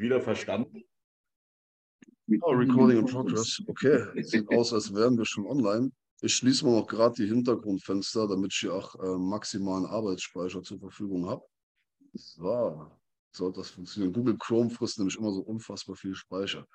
wieder verstanden? Oh, recording in progress. Okay, sieht aus, als wären wir schon online. Ich schließe mal noch gerade die Hintergrundfenster, damit ich hier auch äh, maximalen Arbeitsspeicher zur Verfügung habe. So, sollte das funktionieren. Google Chrome frisst nämlich immer so unfassbar viel Speicher.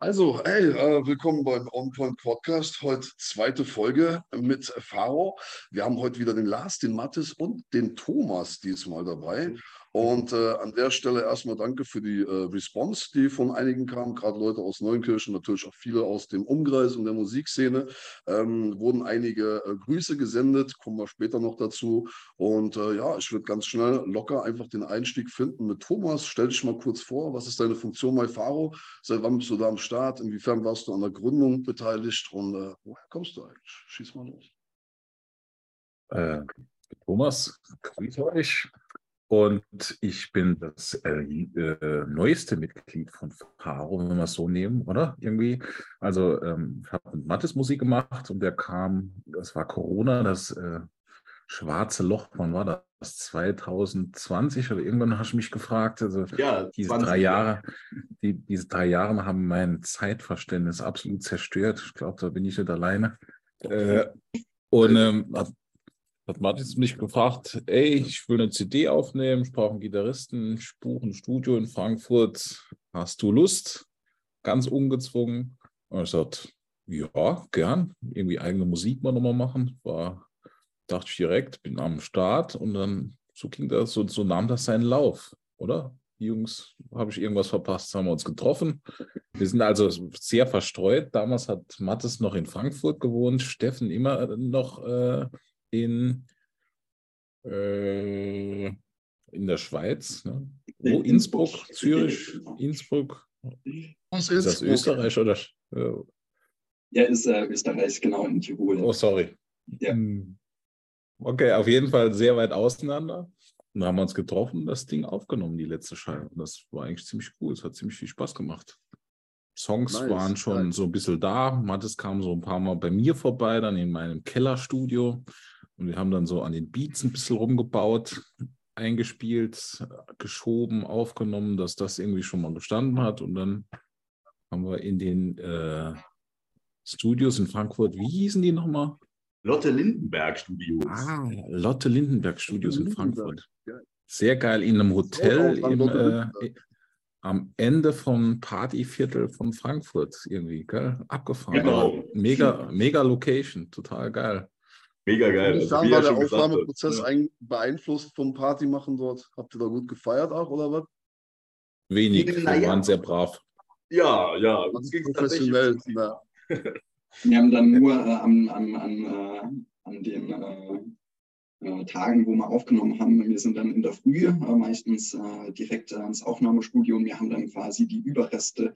Also, hey, äh, willkommen beim OnPoint Podcast. Heute zweite Folge mit Faro. Wir haben heute wieder den Lars, den Mathis und den Thomas diesmal dabei. Und äh, an der Stelle erstmal danke für die äh, Response, die von einigen kam, gerade Leute aus Neunkirchen, natürlich auch viele aus dem Umkreis und der Musikszene. Ähm, wurden einige äh, Grüße gesendet, kommen wir später noch dazu. Und äh, ja, ich würde ganz schnell locker einfach den Einstieg finden mit Thomas. Stell dich mal kurz vor, was ist deine Funktion bei Faro? Seit wann bist du da am Start? Inwiefern warst du an der Gründung beteiligt? Und äh, woher kommst du eigentlich? Schieß mal los. Äh, Thomas, grüße euch. Und ich bin das äh, äh, neueste Mitglied von Faro, wenn wir es so nehmen, oder? Irgendwie. Also ähm, ich habe mit Mattes Musik gemacht und der kam, das war Corona, das äh, schwarze Loch, wann war das? 2020 oder irgendwann hast du mich gefragt. Also ja, diese 20, drei Jahre, die, diese drei Jahre haben mein Zeitverständnis absolut zerstört. Ich glaube, da bin ich nicht alleine. Äh, und ähm, hat Martin mich gefragt, ey, ich will eine CD aufnehmen, ich brauche einen Gitarristen, ich buche ein Studio in Frankfurt, hast du Lust? Ganz ungezwungen. Und ich sagte, ja, gern, irgendwie eigene Musik mal nochmal machen. War, dachte ich direkt, bin am Start und dann so ging das, so, so nahm das seinen Lauf, oder? Jungs, habe ich irgendwas verpasst, haben wir uns getroffen. Wir sind also sehr verstreut. Damals hat Mattes noch in Frankfurt gewohnt, Steffen immer noch äh, in, äh, in der Schweiz. Ne? Wo? Innsbruck, Zürich, Innsbruck. Ist das Österreich oder? Ja, ist äh, Österreich, genau, in Tirol. Oh, sorry. Ja. Hm. Okay, auf jeden Fall sehr weit auseinander. Und haben wir uns getroffen, das Ding aufgenommen, die letzte Scheibe. Und das war eigentlich ziemlich cool. Es hat ziemlich viel Spaß gemacht. Songs nice, waren schon nice. so ein bisschen da. Mattes kam so ein paar Mal bei mir vorbei, dann in meinem Kellerstudio. Und wir haben dann so an den Beats ein bisschen rumgebaut, eingespielt, geschoben, aufgenommen, dass das irgendwie schon mal gestanden hat. Und dann haben wir in den äh, Studios in Frankfurt, wie hießen die nochmal? Lotte Lindenberg Studios. Ah, Lotte Lindenberg Studios in Frankfurt. Sehr geil, in einem Hotel im, äh, am Ende vom Partyviertel von Frankfurt irgendwie, gell? Abgefahren. Genau. Mega, mega Location, total geil. Mega geil. Inwiefern also, war der Aufnahmeprozess ja. beeinflusst vom Partymachen dort? Habt ihr da gut gefeiert auch oder was? Wenig, wir waren sehr brav. Ja, ja, uns ging professionell. Ja. wir haben dann nur äh, am, am, am, äh, an den äh, äh, Tagen, wo wir aufgenommen haben. Wir sind dann in der Früh äh, meistens äh, direkt ins Aufnahmestudio und wir haben dann quasi die Überreste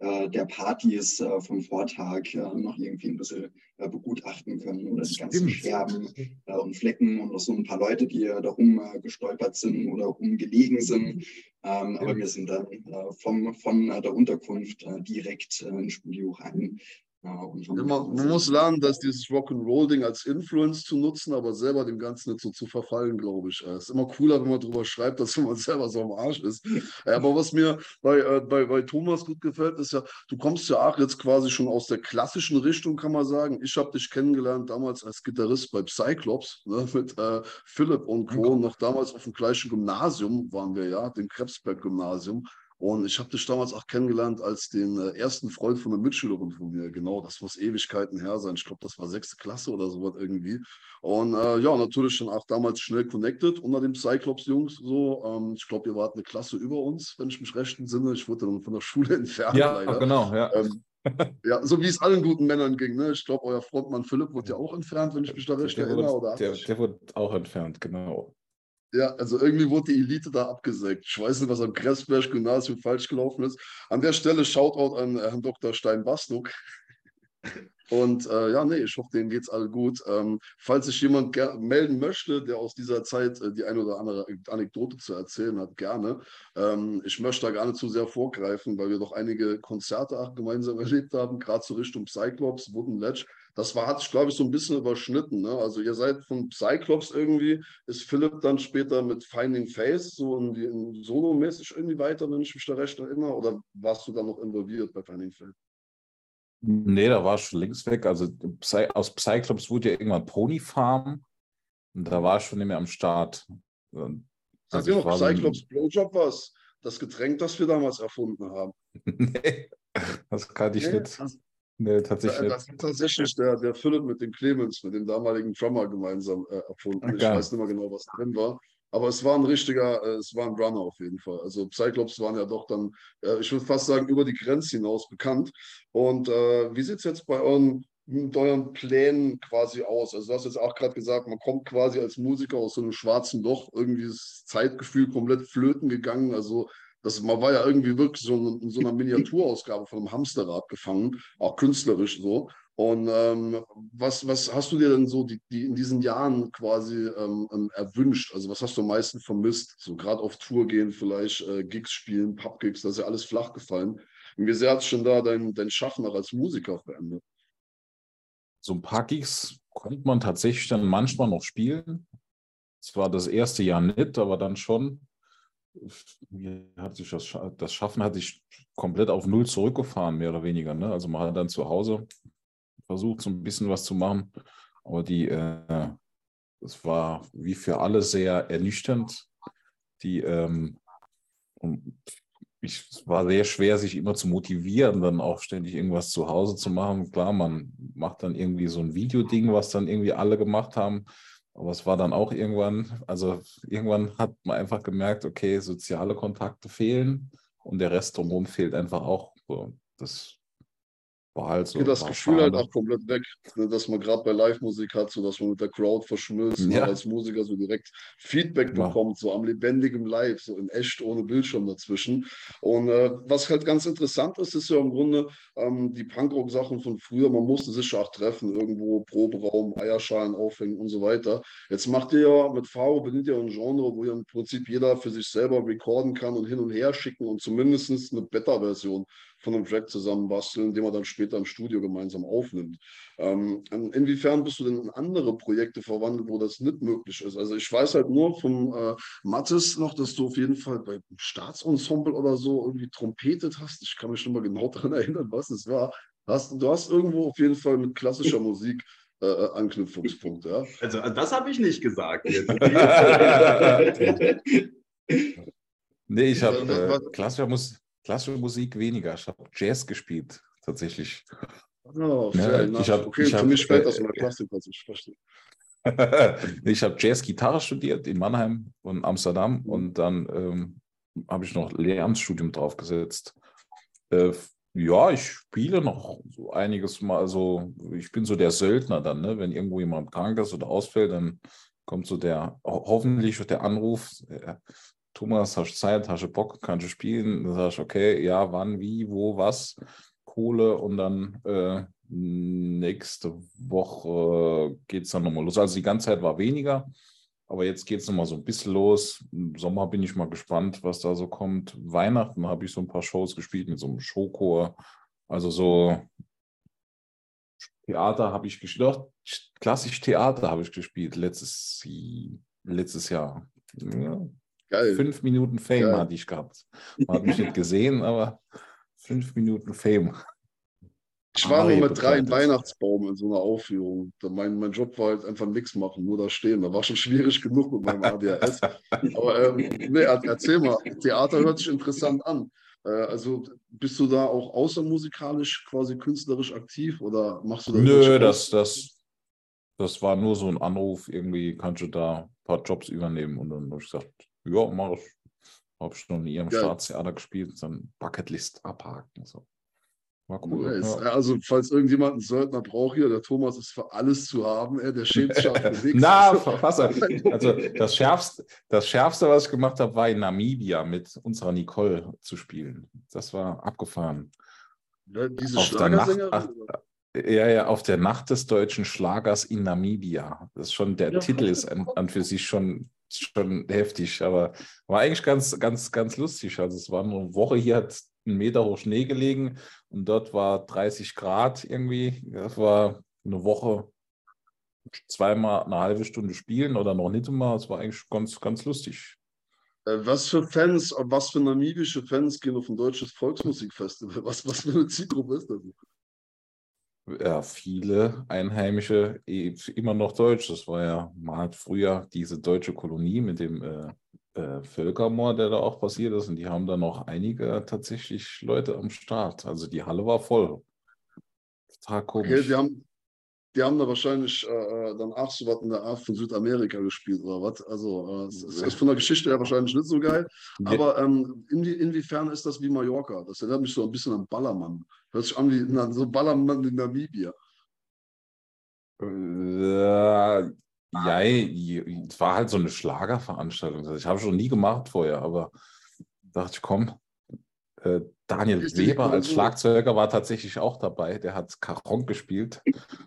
der Partys vom Vortag noch irgendwie ein bisschen begutachten können oder die ganzen Scherben und Flecken und noch so ein paar Leute, die da rumgestolpert sind oder rumgelegen sind. Ähm, aber wir sind dann vom, von der Unterkunft direkt ins Studio rein man, muss lernen, dass dieses Rock'n'Roll-Ding als Influence zu nutzen, aber selber dem Ganzen nicht so zu verfallen, glaube ich. Es ist immer cooler, wenn man darüber schreibt, dass man selber so am Arsch ist. aber was mir bei, äh, bei, bei Thomas gut gefällt, ist ja, du kommst ja auch jetzt quasi schon aus der klassischen Richtung, kann man sagen. Ich habe dich kennengelernt damals als Gitarrist bei Cyclops ne, mit äh, Philipp und Co. Noch damals auf dem gleichen Gymnasium waren wir ja, dem Krebsberg-Gymnasium. Und ich habe dich damals auch kennengelernt als den äh, ersten Freund von einer Mitschülerin von mir. Genau, das muss Ewigkeiten her sein. Ich glaube, das war sechste Klasse oder sowas irgendwie. Und äh, ja, natürlich schon auch damals schnell connected unter den Cyclops-Jungs. So, ähm, ich glaube, ihr wart eine Klasse über uns, wenn ich mich recht entsinne. Ich wurde dann von der Schule entfernt. Ja, leider. genau, ja. Ähm, ja, so wie es allen guten Männern ging. Ne? Ich glaube, euer Frontmann Philipp wurde ja auch entfernt, wenn ich mich da recht der erinnere. Wurde, der, der wurde auch entfernt, genau. Ja, also irgendwie wurde die Elite da abgesägt. Ich weiß nicht, was am Kressberg-Gymnasium falsch gelaufen ist. An der Stelle Shoutout an äh, Herrn Dr. Stein-Bastuk. Und äh, ja, nee, ich hoffe, denen geht es alle gut. Ähm, falls sich jemand melden möchte, der aus dieser Zeit äh, die eine oder andere Anekdote zu erzählen hat, gerne. Ähm, ich möchte da gar nicht zu sehr vorgreifen, weil wir doch einige Konzerte auch gemeinsam erlebt haben, gerade so Richtung Cyclops, Wooden Ledge. Das war, hat sich, glaube ich, so ein bisschen überschnitten. Ne? Also ihr seid von Cyclops irgendwie, ist Philipp dann später mit Finding Face so in, in solomäßig irgendwie weiter, wenn ich mich da recht erinnere, oder warst du da noch involviert bei Finding Face? Nee, da war ich schon links weg. Also aus Cyclops wurde ja irgendwann Pony Farm und da war ich schon nicht mehr am Start. Also Sag dir noch Cyclops Blowjob was? Das Getränk, das wir damals erfunden haben. nee, das kann ich nee, nicht. Das, nee, tatsächlich. Das ist tatsächlich der, der Philipp mit dem Clemens, mit dem damaligen Drummer gemeinsam äh, erfunden. Okay. Ich weiß nicht mehr genau, was drin war. Aber es war ein richtiger, äh, es war ein Runner auf jeden Fall. Also Cyclops waren ja doch dann, äh, ich würde fast sagen, über die Grenze hinaus bekannt. Und äh, wie sieht es jetzt bei euren, mit euren Plänen quasi aus? Also du hast jetzt auch gerade gesagt, man kommt quasi als Musiker aus so einem schwarzen Loch, irgendwie das Zeitgefühl komplett flöten gegangen. Also das, man war ja irgendwie wirklich so in so einer Miniaturausgabe von einem Hamsterrad gefangen, auch künstlerisch so. Und ähm, was, was hast du dir denn so die, die in diesen Jahren quasi ähm, ähm, erwünscht? Also was hast du am meisten vermisst? So gerade auf Tour gehen, vielleicht äh, Gigs spielen, Pubgigs, das ist ja alles flach gefallen. Und wie sehr hat es schon da dein, dein Schaffen auch als Musiker verändert? So ein paar Gigs konnte man tatsächlich dann manchmal noch spielen. Es war das erste Jahr nicht, aber dann schon. Hat sich das, das Schaffen hat sich komplett auf Null zurückgefahren, mehr oder weniger. Ne? Also man hat dann zu Hause versucht, so ein bisschen was zu machen. Aber die, äh, das war wie für alle sehr ernüchternd. Die, ähm, ich, es war sehr schwer, sich immer zu motivieren, dann auch ständig irgendwas zu Hause zu machen. Klar, man macht dann irgendwie so ein Videoding, was dann irgendwie alle gemacht haben. Aber es war dann auch irgendwann, also irgendwann hat man einfach gemerkt, okay, soziale Kontakte fehlen und der Rest drumherum fehlt einfach auch. Das war halt so. Geht das Gefühl halt auch komplett weg, ne, dass man gerade bei Live-Musik hat, so dass man mit der Crowd verschmilzt ja. als Musiker so direkt Feedback ja. bekommt, so am lebendigen Live, so in echt ohne Bildschirm dazwischen. Und äh, was halt ganz interessant ist, ist ja im Grunde ähm, die Punkrock-Sachen von früher. Man musste sich auch treffen, irgendwo Proberaum, Eierschalen aufhängen und so weiter. Jetzt macht ihr ja mit Faro, bedient ihr ein Genre, wo ja im Prinzip jeder für sich selber recorden kann und hin und her schicken und zumindest eine Beta-Version von einem Track zusammenbasteln, den man dann später im Studio gemeinsam aufnimmt. Ähm, inwiefern bist du denn in andere Projekte verwandelt, wo das nicht möglich ist? Also ich weiß halt nur vom äh, Mattes noch, dass du auf jeden Fall bei Staatsensemble oder so irgendwie trompetet hast. Ich kann mich nicht mal genau daran erinnern, was es war. Hast, du hast irgendwo auf jeden Fall mit klassischer Musik äh, äh Anknüpfungspunkte. Ja? Also das habe ich nicht gesagt. nee, ich habe äh, klassischer Musik klassische Musik weniger. Ich habe Jazz gespielt, tatsächlich. Oh, ja, ich hab, okay, ich für mich fällt das der Klassik, was ich verstehe. ich habe Jazz-Gitarre studiert in Mannheim und Amsterdam mhm. und dann ähm, habe ich noch Lehramtsstudium draufgesetzt. Äh, ja, ich spiele noch so einiges mal. Also ich bin so der Söldner dann, ne? wenn irgendwo jemand krank ist oder ausfällt, dann kommt so der, hoffentlich der Anruf, äh, Thomas, hast du Zeit, hast du Bock, kannst du spielen? Dann sagst du, okay, ja, wann, wie, wo, was, Kohle und dann äh, nächste Woche geht es dann nochmal los. Also die ganze Zeit war weniger, aber jetzt geht es nochmal so ein bisschen los. Im Sommer bin ich mal gespannt, was da so kommt. Weihnachten habe ich so ein paar Shows gespielt mit so einem Showchor. Also so Theater habe ich gespielt, klassisch Theater habe ich gespielt letztes, letztes Jahr. Ja, Geil. Fünf Minuten Fame Geil. hatte ich gehabt. Man hat mich nicht gesehen, aber fünf Minuten Fame. Ich war nur mit drei im Weihnachtsbaum in so einer Aufführung. Mein, mein Job war halt einfach nichts machen, nur da stehen. Da war schon schwierig genug mit meinem ADHS. Aber ähm, nee, erzähl mal, Theater hört sich interessant an. Äh, also bist du da auch außermusikalisch quasi künstlerisch aktiv oder machst du da Nö, das, das, das war nur so ein Anruf, irgendwie kannst du da ein paar Jobs übernehmen und dann habe ich gesagt, ja, mach ich. Habe schon in ihrem ja. Staatstheater gespielt, dann Bucketlist abhaken. So. War cool. Nice. Ja. Also, falls irgendjemand einen Söldner braucht hier, der Thomas ist für alles zu haben, ey, der schämt nichts. Na, Verfasser. Also, das Schärfste, das Schärfste, was ich gemacht habe, war in Namibia mit unserer Nicole zu spielen. Das war abgefahren. Ja, diese auf der Nacht, ach, ja, ja, auf der Nacht des deutschen Schlagers in Namibia. Das ist schon, der ja, Titel ist an, an für sich schon schon heftig, aber war eigentlich ganz, ganz, ganz lustig. Also es war eine Woche hier, hat ein Meter hoch Schnee gelegen und dort war 30 Grad irgendwie. Das war eine Woche zweimal eine halbe Stunde spielen oder noch nicht immer. Es war eigentlich ganz, ganz lustig. Äh, was für Fans, was für namibische Fans gehen auf ein deutsches Volksmusikfestival? Was, was für eine Zielgruppe ist das? Ja, viele Einheimische, eh, immer noch Deutsch. Das war ja mal früher diese deutsche Kolonie mit dem äh, äh, Völkermord, der da auch passiert ist. Und die haben da noch einige tatsächlich Leute am Start. Also die Halle war voll. Total komisch. Okay, die haben, die haben da wahrscheinlich äh, äh dann auch so was in der Art von Südamerika gespielt oder was. Also äh, es, ist von der Geschichte her wahrscheinlich nicht so geil. Aber ähm, in inwiefern ist das wie Mallorca? Das erinnert mich so ein bisschen an Ballermann. Hört sich an wie an so Ballermann in Namibia. Äh, ja, es war halt so eine Schlagerveranstaltung. Also ich habe schon nie gemacht vorher, aber dachte ich, komm, äh, Daniel Weber als Schlagzeuger war tatsächlich auch dabei. Der hat Caron gespielt.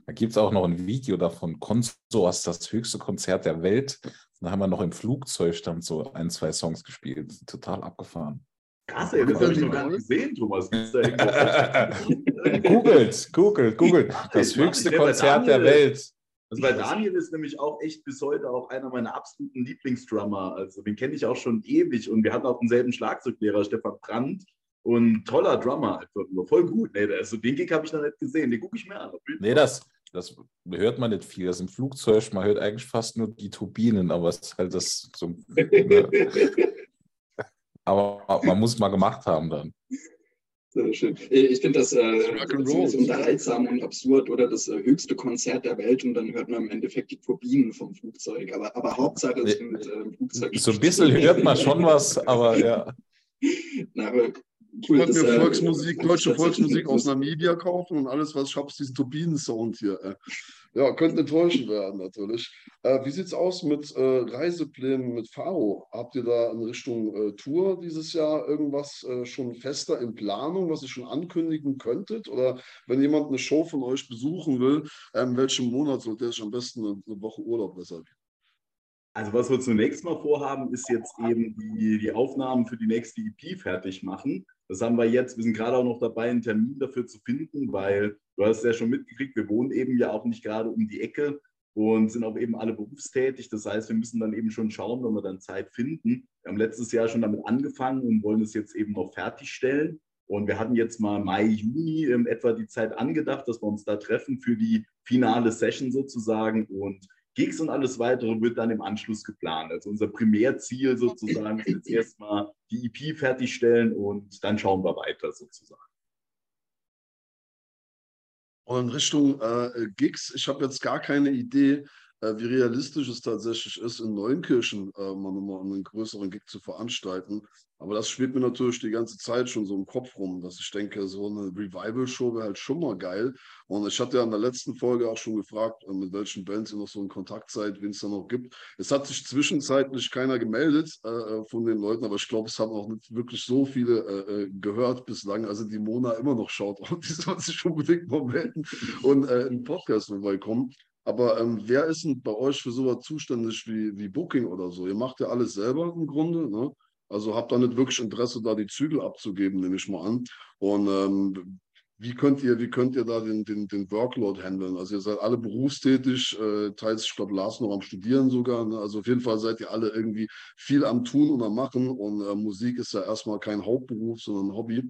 Da gibt es auch noch ein Video davon. Consors, das höchste Konzert der Welt. Da haben wir noch im Flugzeug dann so ein, zwei Songs gespielt. Total abgefahren. Krass, ey, das habe ich noch gar nicht gesehen, Thomas. googelt, googelt, googelt. Das höchste Konzert der Welt. Also bei Daniel ist nämlich auch echt bis heute auch einer meiner absoluten Lieblingsdrummer. Also den kenne ich auch schon ewig und wir hatten auch denselben Schlagzeuglehrer, Stefan Brandt. Und toller Drummer einfach nur. Voll gut. Nee, also den Gig habe ich noch nicht gesehen. Den gucke ich mir an. Nee, das, das hört man nicht viel. Das im Flugzeug, man hört eigentlich fast nur die Turbinen, aber es ist halt das so. aber man muss mal gemacht haben dann. Sehr schön. Ich finde das äh, unterhaltsam und absurd oder das äh, höchste Konzert der Welt und dann hört man im Endeffekt die Turbinen vom Flugzeug. Aber, aber Hauptsache ist mit äh, Flugzeug. So ein bisschen hört man schon was, aber ja. Na, aber ich wollte mir Volksmusik, deutsche Volksmusik aus Namibia kaufen und alles, was ich habe, ist diesen Turbinen-Sound hier. Äh. Ja, könnte enttäuschend werden natürlich. Äh, wie sieht es aus mit äh, Reiseplänen mit Faro? Habt ihr da in Richtung äh, Tour dieses Jahr irgendwas äh, schon fester in Planung, was ihr schon ankündigen könntet? Oder wenn jemand eine Show von euch besuchen will, in ähm, welchem Monat sollte er sich am besten eine, eine Woche Urlaub reservieren? Also was wir zunächst mal vorhaben, ist jetzt eben die, die Aufnahmen für die nächste EP fertig machen. Das haben wir jetzt, wir sind gerade auch noch dabei, einen Termin dafür zu finden, weil du hast ja schon mitgekriegt, wir wohnen eben ja auch nicht gerade um die Ecke und sind auch eben alle berufstätig. Das heißt, wir müssen dann eben schon schauen, wenn wir dann Zeit finden. Wir haben letztes Jahr schon damit angefangen und wollen es jetzt eben noch fertigstellen. Und wir hatten jetzt mal Mai, Juni in etwa die Zeit angedacht, dass wir uns da treffen für die finale Session sozusagen. Und Gigs und alles weitere wird dann im Anschluss geplant. Also unser Primärziel sozusagen ist jetzt erstmal die EP fertigstellen und dann schauen wir weiter sozusagen. Und in Richtung äh, Gigs, ich habe jetzt gar keine Idee, wie realistisch es tatsächlich ist, in Neunkirchen äh, mal nochmal einen größeren Gig zu veranstalten. Aber das schwebt mir natürlich die ganze Zeit schon so im Kopf rum, dass ich denke, so eine Revival-Show wäre halt schon mal geil. Und ich hatte ja in der letzten Folge auch schon gefragt, äh, mit welchen Bands ihr noch so in Kontakt seid, wen es da noch gibt. Es hat sich zwischenzeitlich keiner gemeldet äh, äh von den Leuten, aber ich glaube, es haben auch nicht wirklich so viele äh, äh gehört bislang. Also die Mona immer noch schaut, die soll sich unbedingt mal melden und äh, in Podcast vorbeikommen. Aber ähm, wer ist denn bei euch für sowas zuständig wie, wie Booking oder so? Ihr macht ja alles selber im Grunde. Ne? Also habt da nicht wirklich Interesse, da die Zügel abzugeben, nehme ich mal an. Und ähm, wie könnt ihr, wie könnt ihr da den, den, den Workload handeln? Also ihr seid alle berufstätig, äh, teils, ich glaube, Lars noch am Studieren sogar. Ne? Also auf jeden Fall seid ihr alle irgendwie viel am Tun und am Machen. Und äh, Musik ist ja erstmal kein Hauptberuf, sondern ein Hobby.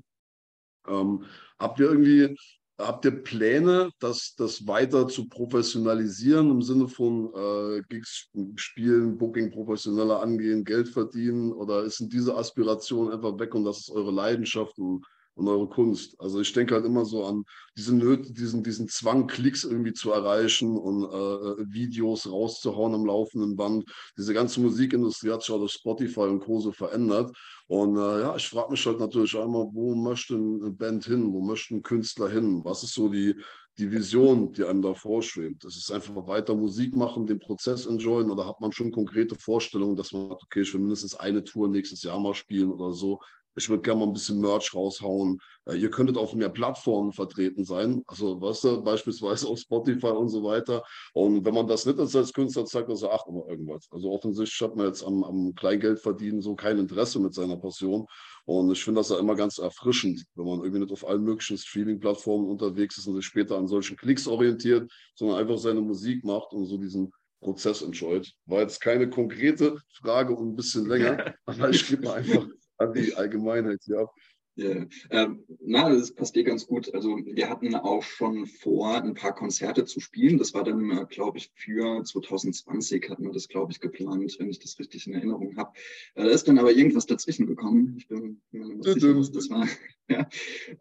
Ähm, habt ihr irgendwie Habt ihr Pläne, das, das weiter zu professionalisieren im Sinne von äh, Gigs spielen, Booking professioneller angehen, Geld verdienen? Oder sind diese Aspirationen einfach weg und das ist eure Leidenschaft und, und eure Kunst? Also ich denke halt immer so an diese Nöte, diesen, diesen Zwang, Klicks irgendwie zu erreichen und äh, Videos rauszuhauen am laufenden Band. Diese ganze Musikindustrie hat sich auch durch Spotify und so verändert. Und äh, ja, ich frage mich halt natürlich einmal, wo möchte eine Band hin, wo möchte ein Künstler hin? Was ist so die, die Vision, die einem da vorschwebt? Das ist einfach weiter Musik machen, den Prozess enjoyen oder hat man schon konkrete Vorstellungen, dass man sagt, okay, ich will mindestens eine Tour nächstes Jahr mal spielen oder so? Ich würde gerne mal ein bisschen Merch raushauen. Äh, ihr könntet auf mehr Plattformen vertreten sein. Also, weißt du, beispielsweise auf Spotify und so weiter. Und wenn man das nicht als Künstler zeigt, dann sagt man irgendwas. Also offensichtlich hat man jetzt am, am Kleingeld verdienen so kein Interesse mit seiner Passion. Und ich finde das ja immer ganz erfrischend, wenn man irgendwie nicht auf allen möglichen Streaming-Plattformen unterwegs ist und sich später an solchen Klicks orientiert, sondern einfach seine Musik macht und so diesen Prozess enjoyt. War jetzt keine konkrete Frage und ein bisschen länger, aber ich gebe mal einfach an die Allgemeinheit hier ab. Ja, ähm, na, das passt eh ganz gut. Also wir hatten auch schon vor, ein paar Konzerte zu spielen. Das war dann, äh, glaube ich, für 2020 hatten wir das, glaube ich, geplant, wenn ich das richtig in Erinnerung habe. Äh, da ist dann aber irgendwas dazwischen gekommen. Ich bin mir nicht sicher, was das war. ja.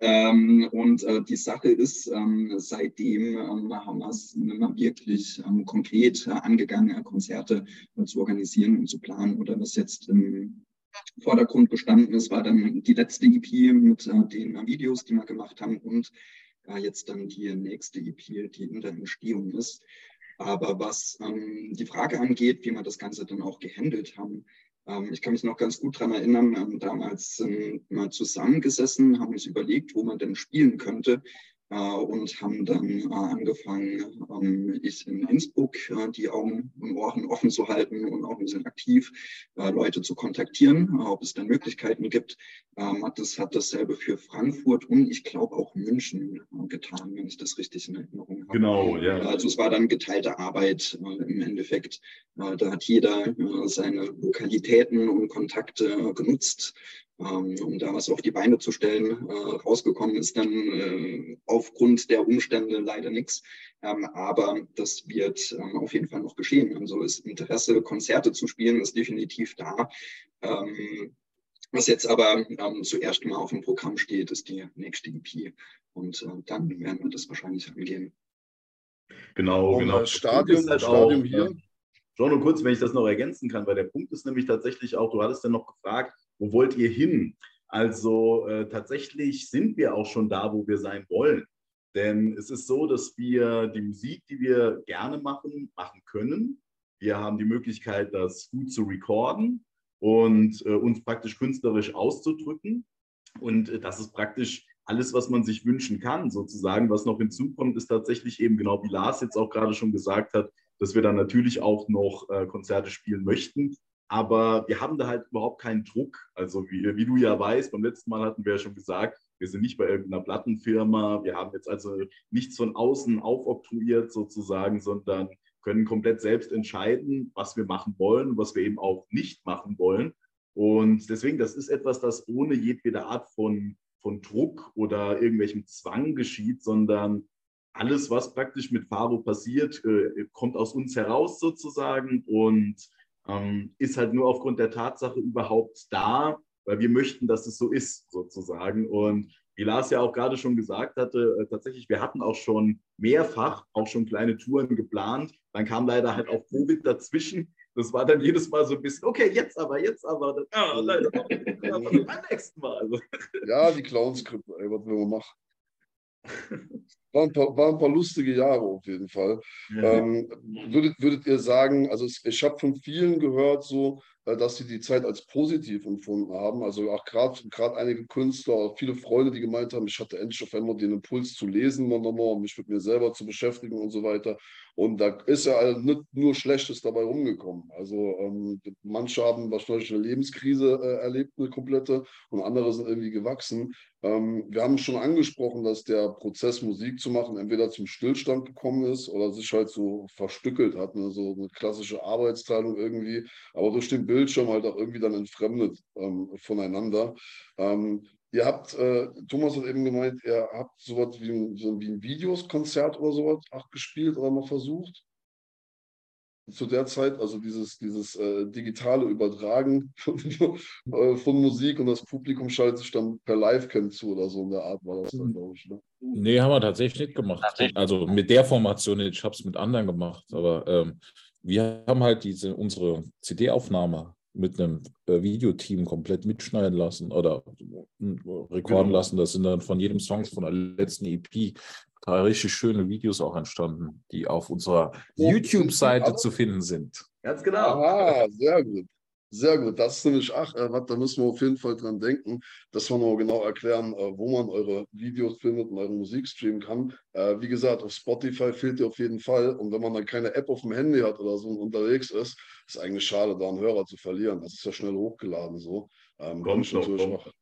ähm, und äh, die Sache ist, ähm, seitdem ähm, haben wir es wirklich ähm, konkret äh, angegangen, Konzerte äh, zu organisieren und zu planen oder was jetzt im Vordergrund gestanden ist, war dann die letzte EP mit äh, den Videos, die wir gemacht haben und äh, jetzt dann die nächste EP, die in der Entstehung ist. Aber was ähm, die Frage angeht, wie wir das Ganze dann auch gehandelt haben, ähm, ich kann mich noch ganz gut daran erinnern, ähm, damals sind wir zusammengesessen, haben uns überlegt, wo man denn spielen könnte und haben dann äh, angefangen, ähm, ich in Innsbruck äh, die Augen und Ohren offen zu halten und auch ein bisschen aktiv Leute zu kontaktieren, ob es dann Möglichkeiten gibt. Ähm, das hat dasselbe für Frankfurt und ich glaube auch München getan, wenn ich das richtig in Erinnerung habe. Genau, ja. Also es war dann geteilte Arbeit im Endeffekt. Da hat jeder seine Lokalitäten und Kontakte genutzt um da was auf die Beine zu stellen. Äh, rausgekommen ist dann äh, aufgrund der Umstände leider nichts. Ähm, aber das wird ähm, auf jeden Fall noch geschehen. Also das Interesse, Konzerte zu spielen, ist definitiv da. was jetzt aber zuerst mal auf dem Programm steht, ist die nächste EP. Und äh, dann werden wir das wahrscheinlich angehen. Genau, genau. Das Stadion, das Stadion hier. Schon nur kurz, wenn ich das noch ergänzen kann, weil der Punkt ist nämlich tatsächlich auch, du hattest ja noch gefragt, wo wollt ihr hin? Also äh, tatsächlich sind wir auch schon da, wo wir sein wollen. Denn es ist so, dass wir die Musik, die wir gerne machen, machen können. Wir haben die Möglichkeit, das gut zu recorden und äh, uns praktisch künstlerisch auszudrücken. Und äh, das ist praktisch alles, was man sich wünschen kann, sozusagen. Was noch hinzukommt, ist tatsächlich eben genau wie Lars jetzt auch gerade schon gesagt hat, dass wir dann natürlich auch noch äh, Konzerte spielen möchten. Aber wir haben da halt überhaupt keinen Druck. Also wie, wie du ja weißt, beim letzten Mal hatten wir ja schon gesagt, wir sind nicht bei irgendeiner Plattenfirma. Wir haben jetzt also nichts von außen aufoktroyiert sozusagen, sondern können komplett selbst entscheiden, was wir machen wollen und was wir eben auch nicht machen wollen. Und deswegen, das ist etwas, das ohne jedwede Art von, von Druck oder irgendwelchem Zwang geschieht, sondern alles, was praktisch mit Faro passiert, äh, kommt aus uns heraus sozusagen und ähm, ist halt nur aufgrund der Tatsache überhaupt da, weil wir möchten, dass es so ist, sozusagen. Und wie Lars ja auch gerade schon gesagt hatte, äh, tatsächlich, wir hatten auch schon mehrfach auch schon kleine Touren geplant. Dann kam leider halt auch Covid dazwischen. Das war dann jedes Mal so ein bisschen, okay, jetzt aber, jetzt aber. Dann, ah, leider, beim nächsten Mal. Ja, die Clownskrippe, ey, was will man machen? Waren ein, paar, waren ein paar lustige Jahre auf jeden Fall. Ja. Ähm, würdet, würdet ihr sagen, also ich habe von vielen gehört, so, dass sie die Zeit als positiv empfunden haben. Also auch gerade einige Künstler, viele Freunde, die gemeint haben, ich hatte endlich auf einmal den Impuls zu lesen, nochmal, mich mit mir selber zu beschäftigen und so weiter. Und da ist ja nicht nur Schlechtes dabei rumgekommen. Also ähm, manche haben wahrscheinlich eine Lebenskrise äh, erlebt, eine komplette, und andere sind irgendwie gewachsen. Ähm, wir haben schon angesprochen, dass der Prozess, Musik zu machen, entweder zum Stillstand gekommen ist oder sich halt so verstückelt hat, ne? so eine klassische Arbeitsteilung irgendwie, aber durch den Bildschirm halt auch irgendwie dann entfremdet ähm, voneinander. Ähm, Ihr habt, äh, Thomas hat eben gemeint, ihr habt sowas wie ein, so wie ein Videoskonzert oder sowas auch gespielt oder mal versucht. Zu der Zeit, also dieses, dieses äh, digitale Übertragen von, äh, von, Musik und das Publikum schaltet sich dann per Livecam zu oder so in der Art war das dann, glaube ich. Ne? Nee, haben wir tatsächlich nicht gemacht. Also mit der Formation nicht, ich habe es mit anderen gemacht, aber ähm, wir haben halt diese unsere CD-Aufnahme mit einem äh, Videoteam komplett mitschneiden lassen oder hm, rekorden genau. lassen. Das sind dann von jedem Song von der letzten EP drei richtig schöne Videos auch entstanden, die auf unserer YouTube-Seite zu finden sind. Ganz genau. Ah, sehr gut. Sehr gut, das ist nämlich, ach, da müssen wir auf jeden Fall dran denken, dass wir noch genau erklären, äh, wo man eure Videos findet und eure Musik streamen kann. Äh, wie gesagt, auf Spotify fehlt ihr auf jeden Fall. Und wenn man dann keine App auf dem Handy hat oder so und unterwegs ist, ist eigentlich schade, da einen Hörer zu verlieren. Das ist ja schnell hochgeladen so. Ähm, kommt noch, kommt.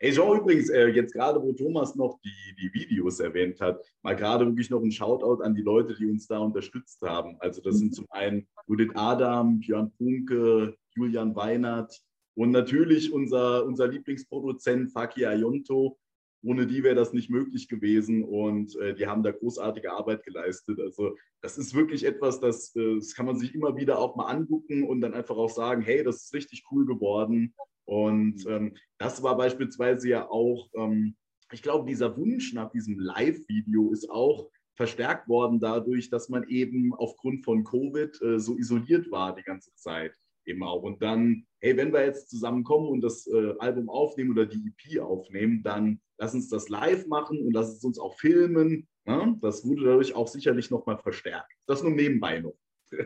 Ey, Jean, übrigens, äh, jetzt gerade, wo Thomas noch die, die Videos erwähnt hat, mal gerade wirklich noch ein Shoutout an die Leute, die uns da unterstützt haben. Also das sind zum einen Judith Adam, Björn Punke, Julian Weinert und natürlich unser, unser Lieblingsproduzent Faki Ayonto, ohne die wäre das nicht möglich gewesen und äh, die haben da großartige Arbeit geleistet. Also das ist wirklich etwas, das, äh, das kann man sich immer wieder auch mal angucken und dann einfach auch sagen, hey, das ist richtig cool geworden. Und ähm, das war beispielsweise ja auch, ähm, ich glaube, dieser Wunsch nach diesem Live-Video ist auch verstärkt worden dadurch, dass man eben aufgrund von Covid äh, so isoliert war die ganze Zeit eben auch. Und dann, hey, wenn wir jetzt zusammenkommen und das äh, Album aufnehmen oder die EP aufnehmen, dann lass uns das live machen und lass es uns auch filmen. Ja? Das wurde dadurch auch sicherlich nochmal verstärkt. Das nur nebenbei noch.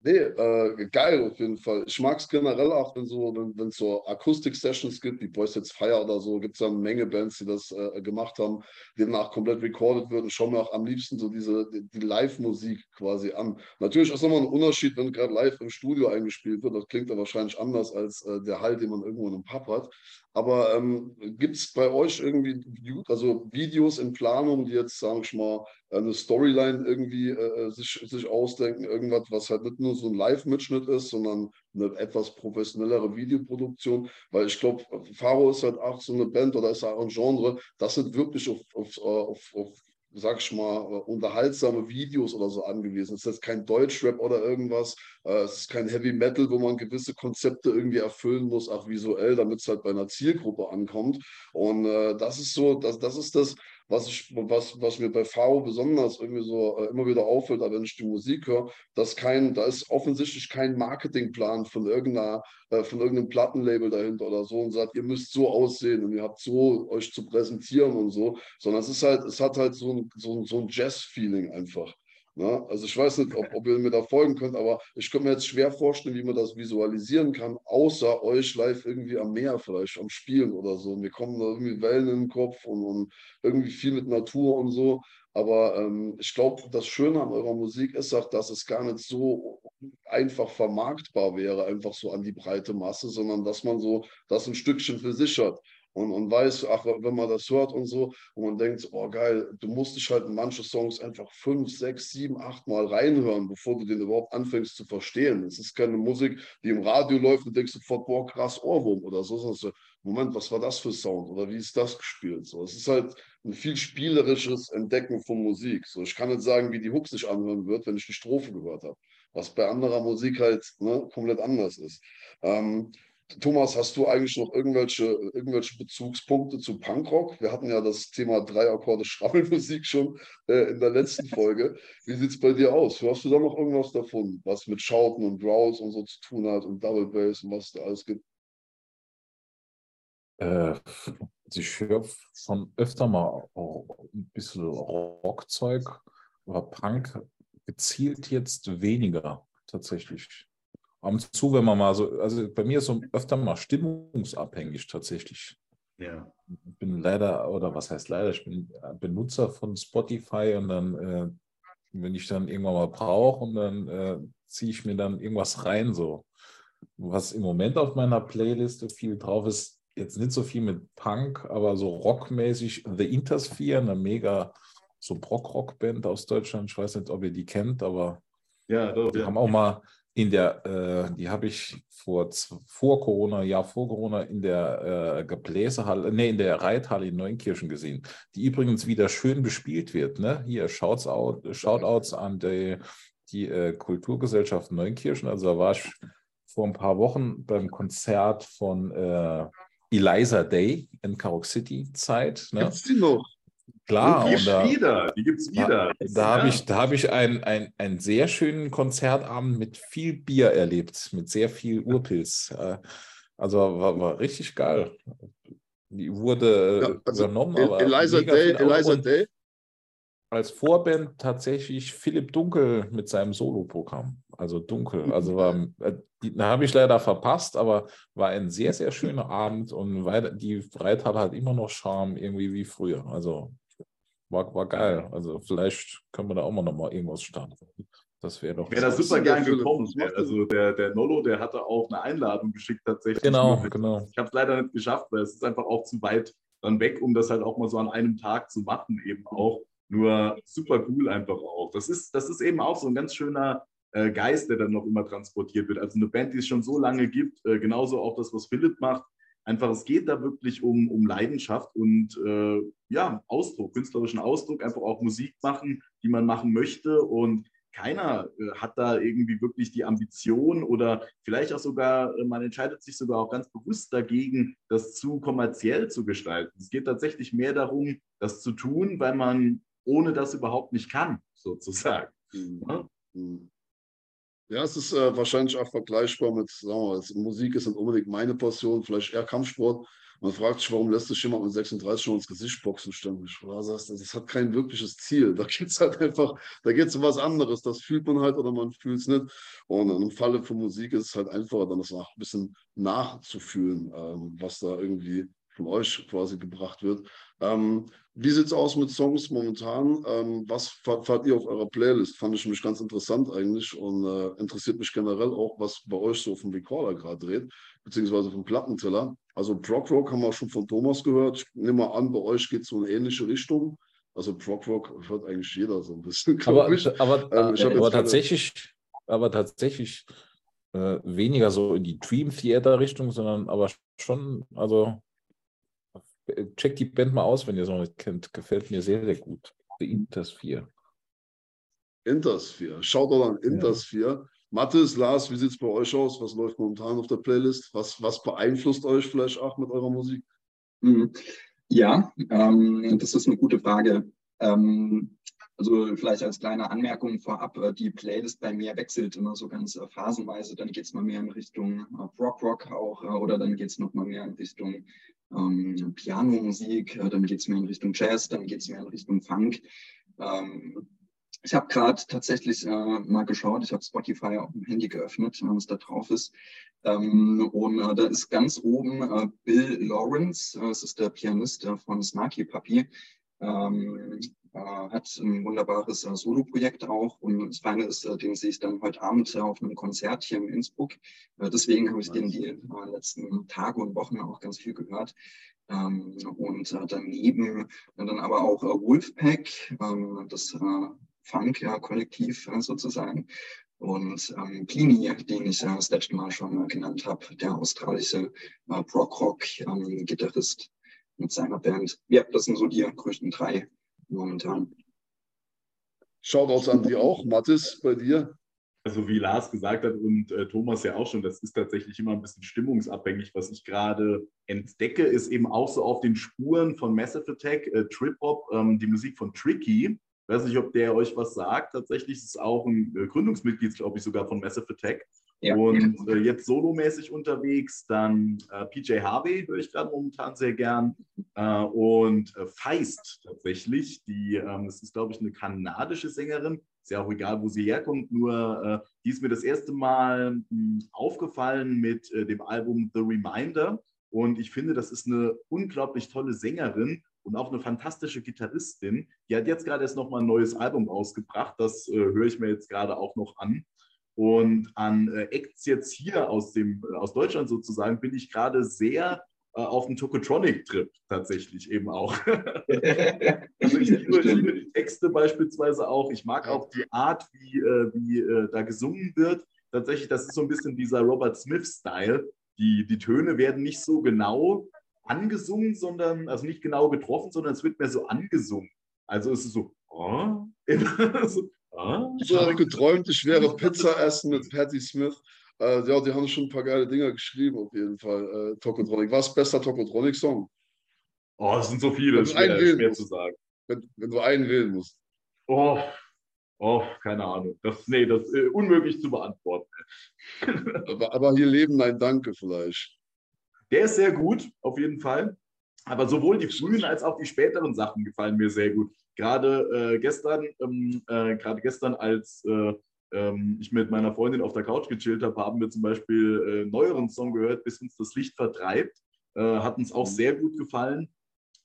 Nee, äh, geil auf jeden Fall. Ich mag es generell auch, wenn so, wenn es so Akustik-Sessions gibt, wie Boys Jetzt Fire oder so, gibt es ja eine Menge Bands, die das äh, gemacht haben, die danach komplett recorded wird. Und schaue mir auch am liebsten so diese die, die Live-Musik quasi an. Natürlich ist nochmal ein Unterschied, wenn gerade live im Studio eingespielt wird. Das klingt dann wahrscheinlich anders als äh, der Hall, den man irgendwo in einem Pub hat. Aber ähm, gibt es bei euch irgendwie also Videos in Planung, die jetzt, sage ich mal, eine Storyline irgendwie äh, äh, sich, sich ausdenken, irgendwas, was halt nicht nur so ein Live-Mitschnitt ist, sondern eine etwas professionellere Videoproduktion, weil ich glaube, Faro ist halt auch so eine Band oder ist auch ein Genre, das sind wirklich auf, auf, auf, auf sag ich mal, unterhaltsame Videos oder so angewiesen. Es ist jetzt kein Deutschrap oder irgendwas. Äh, es ist kein Heavy Metal, wo man gewisse Konzepte irgendwie erfüllen muss, auch visuell, damit es halt bei einer Zielgruppe ankommt. Und äh, das ist so, das, das ist das, was, ich, was, was mir bei V besonders irgendwie so äh, immer wieder auffällt, wenn ich die Musik höre, dass kein, da ist offensichtlich kein Marketingplan von irgendeiner, äh, von irgendeinem Plattenlabel dahinter oder so und sagt, ihr müsst so aussehen und ihr habt so euch zu präsentieren und so, sondern es ist halt, es hat halt so ein, so ein, so ein Jazz-Feeling einfach. Ne? Also ich weiß nicht, ob, ob, ihr mir da folgen könnt, aber ich könnte mir jetzt schwer vorstellen, wie man das visualisieren kann, außer euch live irgendwie am Meer vielleicht, am Spielen oder so. Mir kommen da irgendwie Wellen in den Kopf und, und irgendwie viel mit Natur und so. Aber ähm, ich glaube, das Schöne an eurer Musik ist auch, dass es gar nicht so einfach vermarktbar wäre, einfach so an die breite Masse, sondern dass man so das ein Stückchen für sich hat und, und weiß, ach, wenn man das hört und so, und man denkt, oh geil, du musst dich halt manche Songs einfach fünf, sechs, sieben, acht Mal reinhören, bevor du den überhaupt anfängst zu verstehen. Es ist keine Musik, die im Radio läuft und denkst sofort, boah, krass Ohrwurm oder so, sondern so, Moment, was war das für Sound oder wie ist das gespielt? So, es ist halt ein viel spielerisches Entdecken von Musik. So, ich kann nicht sagen, wie die Hook sich anhören wird, wenn ich die Strophe gehört habe, was bei anderer Musik halt ne, komplett anders ist. Ähm, Thomas, hast du eigentlich noch irgendwelche, irgendwelche Bezugspunkte zu Punkrock? Wir hatten ja das Thema drei Akkorde Schrammelmusik schon äh, in der letzten Folge. Wie sieht es bei dir aus? Hörst du da noch irgendwas davon, was mit Schauten und Growls und so zu tun hat und Double Bass und was es da alles gibt? Äh, ich höre schon öfter mal ein bisschen Rockzeug, aber Punk gezielt jetzt weniger tatsächlich ab und zu, wenn man mal so, also bei mir ist so öfter mal stimmungsabhängig tatsächlich. Ja. Ich bin leider, oder was heißt leider, ich bin Benutzer von Spotify und dann, äh, wenn ich dann irgendwann mal brauche und dann äh, ziehe ich mir dann irgendwas rein, so. Was im Moment auf meiner Playliste viel drauf ist, jetzt nicht so viel mit Punk, aber so rockmäßig The Intersphere, eine mega so Brock-Rock-Band aus Deutschland. Ich weiß nicht, ob ihr die kennt, aber ja, doch, die ja. haben auch mal in der, äh, die habe ich vor, vor Corona, Jahr vor Corona in der äh, Gebläsehalle, nee, in der Reithalle in Neunkirchen gesehen, die übrigens wieder schön bespielt wird. Ne? Hier Shouts out, Shoutouts an die, die äh, Kulturgesellschaft Neunkirchen. Also da war ich vor ein paar Wochen beim Konzert von äh, Eliza Day in Karok City Zeit. Ne? Gibt's die noch? Klar, die gibt es wieder. Die gibt's wieder. Da, da habe ich, hab ich einen ein sehr schönen Konzertabend mit viel Bier erlebt, mit sehr viel Urpilz. Äh, also war, war richtig geil. Die wurde ja, also übernommen. Aber Eliza Day, Eliza Day. Als Vorband tatsächlich Philipp Dunkel mit seinem Soloprogramm. Also dunkel. Mhm. Also war, äh, die habe ich leider verpasst, aber war ein sehr, sehr schöner Abend und weiter, die Breite hat halt immer noch Charme, irgendwie wie früher. Also war, war geil. Also vielleicht können wir da auch mal noch mal irgendwas starten. Das wäre doch. Wäre da super gern gekommen. Also der, der Nollo, der hatte auch eine Einladung geschickt tatsächlich. Genau, genau. Ich habe es leider nicht geschafft, weil es ist einfach auch zu weit dann weg, um das halt auch mal so an einem Tag zu machen, eben auch. Nur super cool einfach auch. Das ist, das ist eben auch so ein ganz schöner äh, Geist, der dann noch immer transportiert wird. Also eine Band, die es schon so lange gibt, äh, genauso auch das, was Philipp macht. Einfach, es geht da wirklich um, um Leidenschaft und äh, ja, Ausdruck, künstlerischen Ausdruck, einfach auch Musik machen, die man machen möchte. Und keiner äh, hat da irgendwie wirklich die Ambition oder vielleicht auch sogar, äh, man entscheidet sich sogar auch ganz bewusst dagegen, das zu kommerziell zu gestalten. Es geht tatsächlich mehr darum, das zu tun, weil man ohne das überhaupt nicht kann, sozusagen. Mhm. Ja? Mhm. Ja, es ist äh, wahrscheinlich auch vergleichbar mit, sagen wir mal, Musik ist nicht unbedingt meine Passion, vielleicht eher Kampfsport. Man fragt sich, warum lässt sich jemand mit 36 schon ins Gesicht boxen ständig? Das hat kein wirkliches Ziel. Da geht es halt einfach, da geht es um was anderes. Das fühlt man halt oder man fühlt es nicht. Und im Falle von Musik ist es halt einfacher, dann das auch ein bisschen nachzufühlen, ähm, was da irgendwie von euch quasi gebracht wird. Ähm, wie sieht es aus mit Songs momentan? Ähm, was fahrt ihr auf eurer Playlist? Fand ich mich ganz interessant eigentlich und äh, interessiert mich generell auch, was bei euch so auf dem Recorder gerade dreht, beziehungsweise vom Plattenteller. Also Prog Rock haben wir schon von Thomas gehört. Ich nehme mal an, bei euch geht es so in ähnliche Richtung. Also Prog Rock hört eigentlich jeder so ein bisschen. Aber, aber, ähm, aber tatsächlich, aber tatsächlich äh, weniger so in die Dream Theater Richtung, sondern aber schon, also checkt die Band mal aus, wenn ihr es noch nicht kennt. Gefällt mir sehr, sehr gut. The Intersphere. Intersphere. Schaut doch an Intersphere. Ja. Mathis, Lars, wie sieht es bei euch aus? Was läuft momentan auf der Playlist? Was, was beeinflusst euch vielleicht auch mit eurer Musik? Mhm. Ja, ähm, das ist eine gute Frage. Ähm, also vielleicht als kleine Anmerkung vorab, äh, die Playlist bei mir wechselt immer so ganz äh, phasenweise. Dann geht es mal mehr in Richtung äh, Rock Rock auch oder dann geht es noch mal mehr in Richtung ähm, Pianomusik, äh, dann geht es mehr in Richtung Jazz, dann geht es mehr in Richtung Funk. Ähm, ich habe gerade tatsächlich äh, mal geschaut, ich habe Spotify auf dem Handy geöffnet, was da drauf ist. Ähm, und äh, da ist ganz oben äh, Bill Lawrence, das ist der Pianist von Snarky Puppy. Ähm, äh, hat ein wunderbares äh, Solo-Projekt auch. Und das Feine ist, äh, den sehe ich dann heute Abend auf einem Konzert hier in Innsbruck. deswegen habe ich den die letzten Tage und Wochen auch ganz viel gehört. Ähm, und daneben dann aber auch Wolfpack, ähm, das Funk-Kollektiv sozusagen. Und ähm, Plini, den ich äh, das letzte Mal schon äh, genannt habe, der australische äh, Prog-Rock-Gitarrist ähm, mit seiner Band. Ja, das sind so die größten drei momentan. Shoutouts an die auch. Mathis, bei dir? Also wie Lars gesagt hat und äh, Thomas ja auch schon, das ist tatsächlich immer ein bisschen stimmungsabhängig. Was ich gerade entdecke, ist eben auch so auf den Spuren von Massive Attack, äh, Trip Hop, ähm, die Musik von Tricky. Ich weiß nicht, ob der euch was sagt. Tatsächlich ist es auch ein äh, Gründungsmitglied, glaube ich, sogar von Massive Attack. Ja. Und äh, jetzt solomäßig unterwegs, dann äh, PJ Harvey höre ich gerade momentan sehr gern. Äh, und äh, Feist tatsächlich, die, ähm, das ist, glaube ich, eine kanadische Sängerin. Ist ja auch egal, wo sie herkommt, nur äh, die ist mir das erste Mal mh, hm, aufgefallen mit äh, dem Album The Reminder. Und ich finde, das ist eine unglaublich tolle Sängerin und auch eine fantastische Gitarristin. Die hat jetzt gerade erst nochmal ein neues Album rausgebracht. Das höre ich mir jetzt gerade auch noch an. Und an äh, Acts jetzt hier aus, dem, aus Deutschland sozusagen bin ich gerade sehr äh, auf dem Tokotronic-Trip tatsächlich eben auch. also ich liebe, liebe, die Texte beispielsweise auch. Ich mag auch die Art, wie, äh, wie da gesungen wird. Tatsächlich, das ist so ein bisschen dieser Robert Smith-Style. Die, die Töne werden nicht so genau angesungen, sondern, also nicht genau getroffen, sondern es wird mehr so angesungen. Also es ist so, oh, so Ah, ich habe geträumt, ich wäre Pizza essen mit Patti Smith. Äh, ja, die haben schon ein paar geile Dinger geschrieben, auf jeden Fall. Äh, Tokotronic. Was bester Tokotronic-Song? Oh, es sind so viele, das ist schwer, schwer zu sagen. Wenn, wenn, du einen wählen musst. Oh, oh keine Ahnung. Das, nee, das ist äh, unmöglich zu beantworten. aber, aber hier leben nein Danke vielleicht. Der ist sehr gut, auf jeden Fall. Aber sowohl die frühen als auch die späteren Sachen gefallen mir sehr gut. Gerade äh, gestern, ähm, äh, gerade gestern, als äh, ähm, ich mit meiner Freundin auf der Couch gechillt habe, haben wir zum Beispiel äh, neueren Song gehört, bis uns das Licht vertreibt. Äh, hat uns auch mhm. sehr gut gefallen.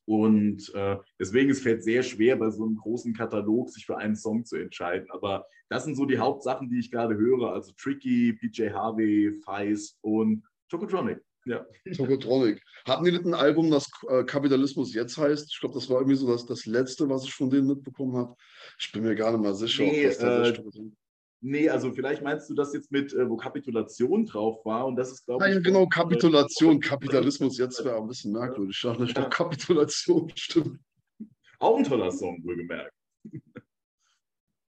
Und äh, deswegen es fällt sehr schwer, bei so einem großen Katalog sich für einen Song zu entscheiden. Aber das sind so die Hauptsachen, die ich gerade höre. Also Tricky, PJ Harvey, Feist und Chocotronic. Ja. Tokotronic. Hatten die nicht ein Album, das äh, Kapitalismus jetzt heißt? Ich glaube, das war irgendwie so das, das letzte, was ich von denen mitbekommen habe. Ich bin mir gar nicht mal sicher, nee, ob das äh, Nee, also vielleicht meinst du das jetzt mit, äh, wo Kapitulation drauf war und das ist, glaube ich. Ja, genau, Kapitulation. Kapitalismus jetzt wäre ein bisschen merkwürdig. Ich dachte, Ja. Kapitulation, stimmt. Auch ein toller Song, wohlgemerkt.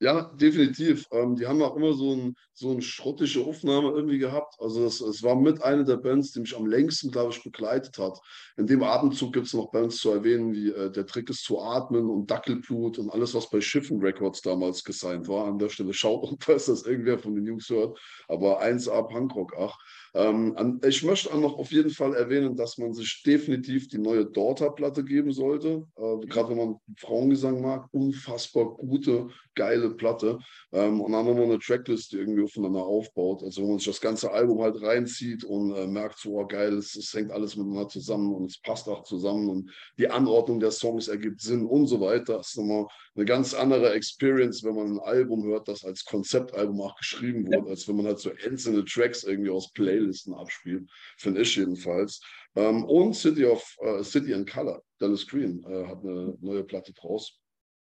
Ja, definitiv. Ähm, die haben auch immer so, ein, so eine schrottige Aufnahme irgendwie gehabt. Also es, es war mit einer der Bands, die mich am längsten, glaube ich, begleitet hat. In dem Atemzug gibt es noch Bands zu erwähnen, wie äh, Der Trick ist zu atmen und Dackelblut und alles, was bei Schiffen Records damals gesigned war. An der Stelle schaut und falls das irgendwer von den Jungs hört. Aber 1A Punkrock, ach. Ähm, ich möchte auch noch auf jeden Fall erwähnen, dass man sich definitiv die neue Daughter-Platte geben sollte. Äh, Gerade wenn man Frauengesang mag, unfassbar gute, geile Platte. Ähm, und dann nochmal eine Tracklist, die irgendwie aufeinander aufbaut. Also wenn man sich das ganze Album halt reinzieht und äh, merkt, so oh, geil, es, es hängt alles miteinander zusammen und es passt auch zusammen und die Anordnung der Songs ergibt Sinn und so weiter. Das ist nochmal eine ganz andere Experience, wenn man ein Album hört, das als Konzeptalbum auch geschrieben wurde, als wenn man halt so einzelne Tracks irgendwie aus Playlisten abspielt, finde ich jedenfalls. Ähm, und City of äh, City in Color, Dallas Green äh, hat eine neue Platte draus.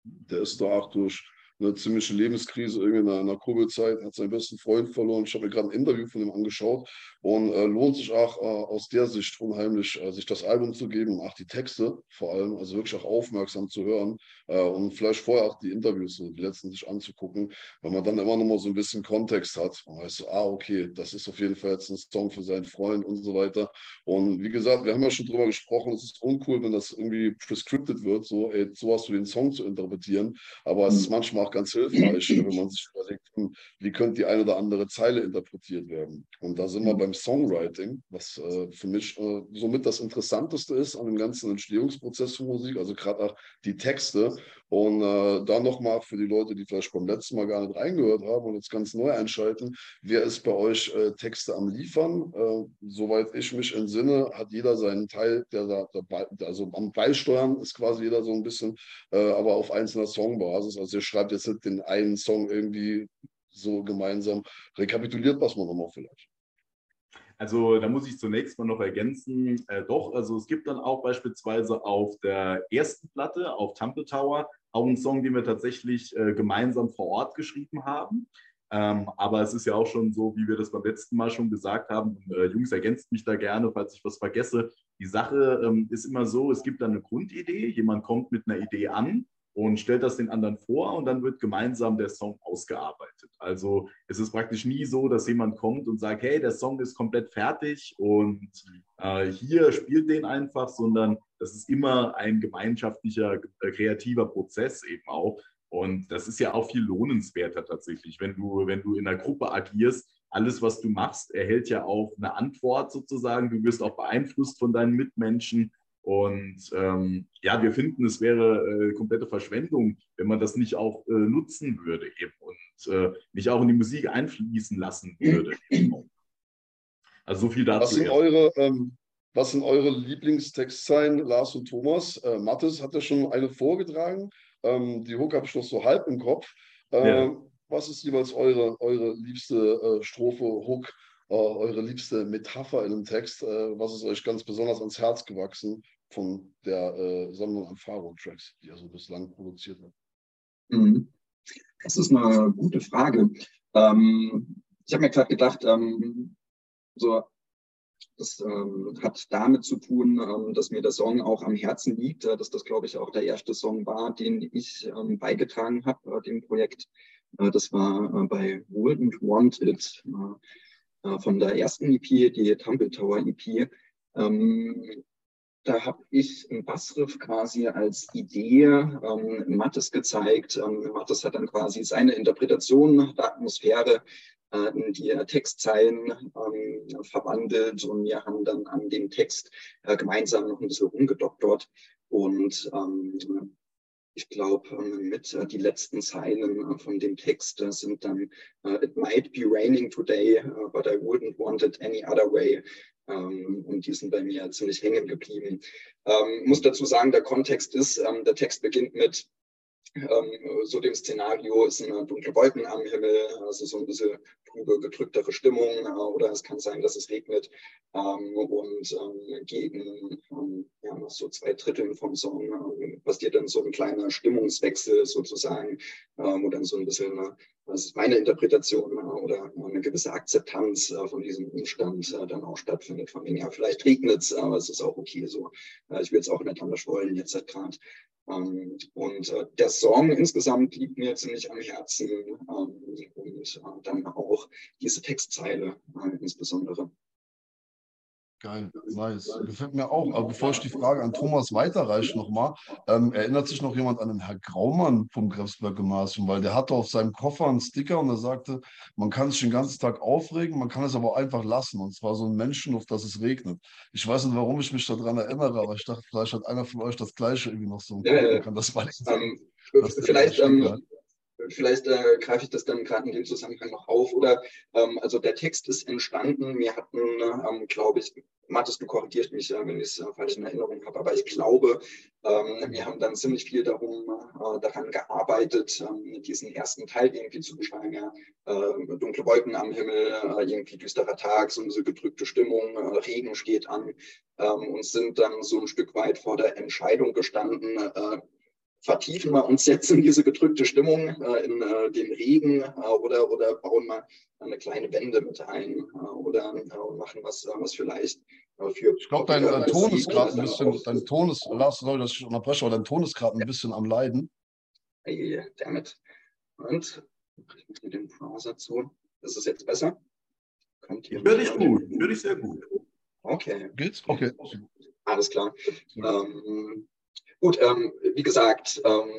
Der ist da auch durch eine ziemliche Lebenskrise, irgendwie in der, in der Covid-Zeit, hat seinen besten Freund verloren. Ich habe mir gerade ein Interview von ihm angeschaut und äh, lohnt sich auch äh, aus der Sicht unheimlich, äh, sich das Album zu geben und auch die Texte vor allem, also wirklich auch aufmerksam zu hören äh, und vielleicht vorher auch die Interviews, so die letzten sich anzugucken, weil man dann immer noch mal so ein bisschen Kontext hat. Man weiß so, ah, okay, das ist auf jeden Fall jetzt ein Song für seinen Freund und so weiter. Und wie gesagt, wir haben ja schon drüber gesprochen, es ist uncool, wenn das irgendwie prescripted wird, so, ey, so hast du den Song zu interpretieren. Aber es ist manchmal auch ganz hilfreich, wenn man sich überlegt, hm, wie könnte die eine oder andere Zeile interpretiert werden. Und da sind wir beim Songwriting, was äh, für mich äh, somit das Interessanteste ist an dem ganzen Entstehungsprozess von Musik, also gerade auch die Texte. Und äh, da nochmal für die Leute, die vielleicht beim letzten Mal gar nicht reingehört haben und jetzt ganz neu einschalten, wer ist bei euch äh, Texte am Liefern? Äh, soweit ich mich entsinne, hat jeder seinen Teil, der da dabei, also am Beisteuern ist quasi jeder so ein bisschen, äh, aber auf einzelner Songbasis. Also ihr schreibt jetzt nicht den einen Song irgendwie so gemeinsam. Rekapituliert was man nochmal vielleicht. Also da muss ich zunächst mal noch ergänzen, äh, doch, also es gibt dann auch beispielsweise auf der ersten Platte, auf Tumble Tower, auch einen Song, den wir tatsächlich äh, gemeinsam vor Ort geschrieben haben. Ähm, aber es ist ja auch schon so, wie wir das beim letzten Mal schon gesagt haben, und, äh, Jungs, ergänzt mich da gerne, falls ich was vergesse. Die Sache ähm, ist immer so, es gibt dann eine Grundidee, jemand kommt mit einer Idee an und stellt das den anderen vor und dann wird gemeinsam der Song ausgearbeitet. Also es ist praktisch nie so, dass jemand kommt und sagt, hey, der Song ist komplett fertig und äh, hier spielt den einfach, sondern das ist immer ein gemeinschaftlicher, äh, kreativer Prozess eben auch. Und das ist ja auch viel lohnenswerter tatsächlich, wenn du, wenn du in einer Gruppe agierst. Alles, was du machst, erhält ja auch eine Antwort sozusagen. Du wirst auch beeinflusst von deinen Mitmenschen. Und ähm, ja, wir finden, es wäre äh, komplette Verschwendung, wenn man das nicht auch äh, nutzen würde eben und äh, nicht auch in die Musik einfließen lassen würde. Also so viel dazu. Was sind erst. eure, ähm, was sind eure Lieblingstextzeilen, Lars und Thomas? Äh, Mathis hat ja schon eine vorgetragen. Ähm, die Hook habe ich noch so halb im Kopf. Äh, Ja. Was ist jeweils eure, eure liebste äh, Strophe, Hook, eure liebste Metapher in einem Text? Äh, was ist euch ganz besonders ans Herz gewachsen von der äh, Sammlung an Faro-Tracks, die ihr so bislang produziert habt? Mhm. Das ist eine gute Frage. Ähm, ich habe mir gerade gedacht, ähm, so, das ähm, hat damit zu tun, ähm, dass mir der Song auch am Herzen liegt, äh, dass das, glaube ich, auch der erste Song war, den ich ähm, beigetragen habe, äh, dem Projekt. Äh, das war äh, bei World and Wanted äh, äh, von der ersten EP, die Tumble Tower EP. Ähm, da habe ich einen Bassriff quasi als Idee ähm, Mattes gezeigt. Ähm, Mattes hat dann quasi seine Interpretation der Atmosphäre äh, in die Textzeilen ähm, verwandelt und wir haben dann an dem Text äh, gemeinsam noch ein bisschen rumgedoktert und ähm, ich glaube, ähm, mit äh, die letzten Zeilen äh, von dem Text sind dann äh, It might be raining today, but I wouldn't want it any other way. Ähm, und die sind bei mir ziemlich hängen geblieben. Ähm, muss dazu sagen, der Kontext ist, der Text beginnt mit so dem Szenario ist eine dunkle Wolken am Himmel, also so ein bisschen trübe, gedrücktere Stimmung äh, oder es kann sein, dass es regnet ähm, und ähm, gegen ähm, ja, so zwei Drittel vom Song passiert dann so ein kleiner Stimmungswechsel sozusagen, ähm, wo dann so ein bisschen, äh, das ist meine Interpretation, äh, oder eine gewisse Akzeptanz äh, von diesem Umstand äh, dann auch stattfindet. Von wegen, ja, vielleicht regnet es, aber es ist auch okay so. ich will es auch nicht anders wollen jetzt gerade. Ähm, und äh, der Song insgesamt liegt mir ziemlich am Herzen ähm, und äh, dann auch diese Textzeile äh, insbesondere. Geil, nice. Gefällt mir auch. Aber bevor ich die Frage an Thomas weiterreiche nochmal, ähm, erinnert sich noch jemand an den Herr Graumann vom Grefsberg Gymnasium, weil der hatte auf seinem Koffer einen Sticker und er sagte, man kann sich den ganzen Tag aufregen, man kann es aber auch einfach lassen. Und zwar so ein Menschen, auf das es regnet. Ich weiß nicht, warum ich mich daran erinnere, aber ich dachte, vielleicht hat einer von euch das Gleiche irgendwie noch so. Ja, ja, kann das mal ähm, vielleicht ähm, Vielleicht äh, greife ich das dann gerade in dem Zusammenhang noch auf. Oder ähm, also der Text ist entstanden. Wir hatten, ähm, glaube ich, Mathis, du korrigierst mich, äh, wenn ich es äh, falsch in Erinnerung habe, aber ich glaube, ähm, wir haben dann ziemlich viel darum, äh, daran gearbeitet, ähm, diesen ersten Teil irgendwie zu beschreiben. Ja, äh, dunkle Wolken am Himmel, äh, irgendwie düsterer Tag, so eine gedrückte Stimmung, Regen steht an ähm, und sind dann so ein Stück weit vor der Entscheidung gestanden, vertiefen wir uns jetzt in diese gedrückte Stimmung, äh, in äh, den Regen äh, oder, oder bauen wir eine kleine Wende mit ein äh, oder äh, machen was, äh, was vielleicht für. Ich glaube, dein Ton ist gerade ein bisschen, dein Ton ist, Lars, sorry, dass ich unterbreche, aber dein Ton ist gerade ein bisschen am Leiden. Hey, damit. Und ich mache den Browser zu. Ist es jetzt besser? Kommt hier. Würde ich gut, würde ich sehr gut. Okay. Geht's? Okay. Alles klar. Ähm, Gut, ähm, wie gesagt, ähm,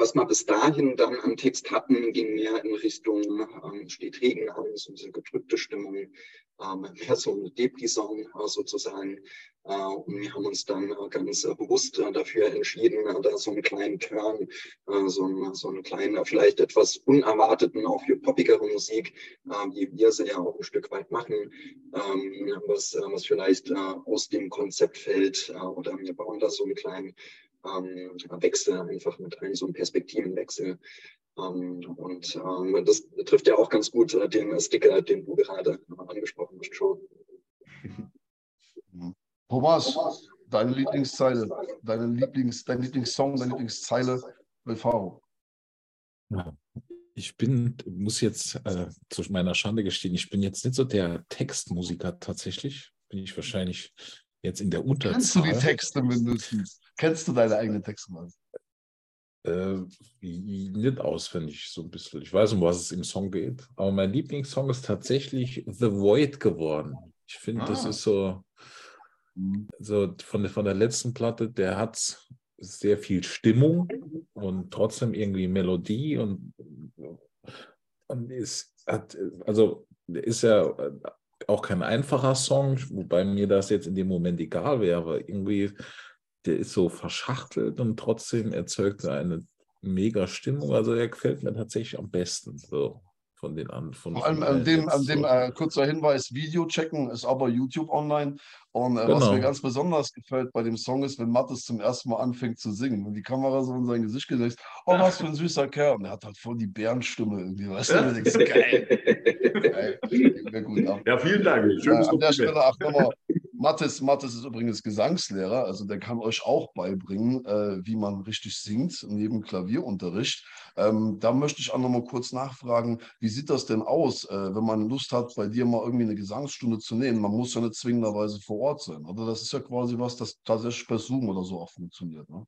was wir bis dahin dann am Text hatten, ging mehr in Richtung, ähm, steht Regen an, so eine gedrückte Stimmung, ähm, mehr so ein Depri-Song äh, sozusagen. Äh, und wir haben uns dann äh, ganz äh, bewusst äh, dafür entschieden, äh, da so einen kleinen Turn, so, ein, so einen kleinen, vielleicht etwas unerwarteten, auch für poppigere Musik, wie wir sie ja auch ein Stück weit machen, ähm, was, was vielleicht aus dem Konzept fällt. oder wir bauen da so einen kleinen ähm, Wechsel einfach mit ein, so einen Perspektivenwechsel. Ähm, und ähm, das trifft ja auch ganz gut äh, den Sticker, den du gerade angesprochen hast, schon. Thomas, deine Lieblingszeile, deine Lieblings, dein Lieblingssong, deine Lieblingszeile bei Faro. Ich bin, muss jetzt äh, zu meiner Schande gestehen, ich bin jetzt nicht so der Textmusiker tatsächlich. Bin ich wahrscheinlich jetzt in der Unterzahl. Kennst du die Texte mindestens? Kennst du deine eigenen Texte mal? Äh, nicht auswendig, so ein bisschen. Ich weiß, um was es im Song geht. Aber mein Lieblingssong ist tatsächlich The Void geworden. Ich finde, ah. das ist so, mhm. so von, der, von der letzten Platte, der hat sehr viel Stimmung und trotzdem irgendwie Melodie und, und ist, hat, also ist ja auch kein einfacher Song, wobei mir das jetzt in dem Moment egal wäre, irgendwie der ist so verschachtelt und trotzdem erzeugt er eine mega Stimmung. Also er gefällt mir tatsächlich am besten. So von den an. Von, Vor allem an dem, an dem äh, kurzer Hinweis: Video checken ist aber YouTube online. Und äh, genau. was mir ganz besonders gefällt bei dem Song ist, wenn Mattes zum ersten Mal anfängt zu singen und die Kamera so in sein Gesicht gelegt, oh, was für ein süßer Kerl. Und er hat halt voll die Bärenstimme irgendwie, weißt du? Ja. Denkst, geil. geil. Gut Ja, vielen Dank. Schönes äh, an der Stelle, ach, nochmal Mathis, Mathis ist übrigens Gesangslehrer, also der kann euch auch beibringen, äh, wie man richtig singt, neben Klavierunterricht. Ähm, da möchte ich auch noch mal kurz nachfragen, wie sieht das denn aus, äh, wenn man Lust hat, bei dir mal irgendwie eine Gesangsstunde zu nehmen? Man muss ja nicht zwingenderweise vor Ort sein. Oder das ist ja quasi was, das tatsächlich per Zoom oder so auch funktioniert. Ne?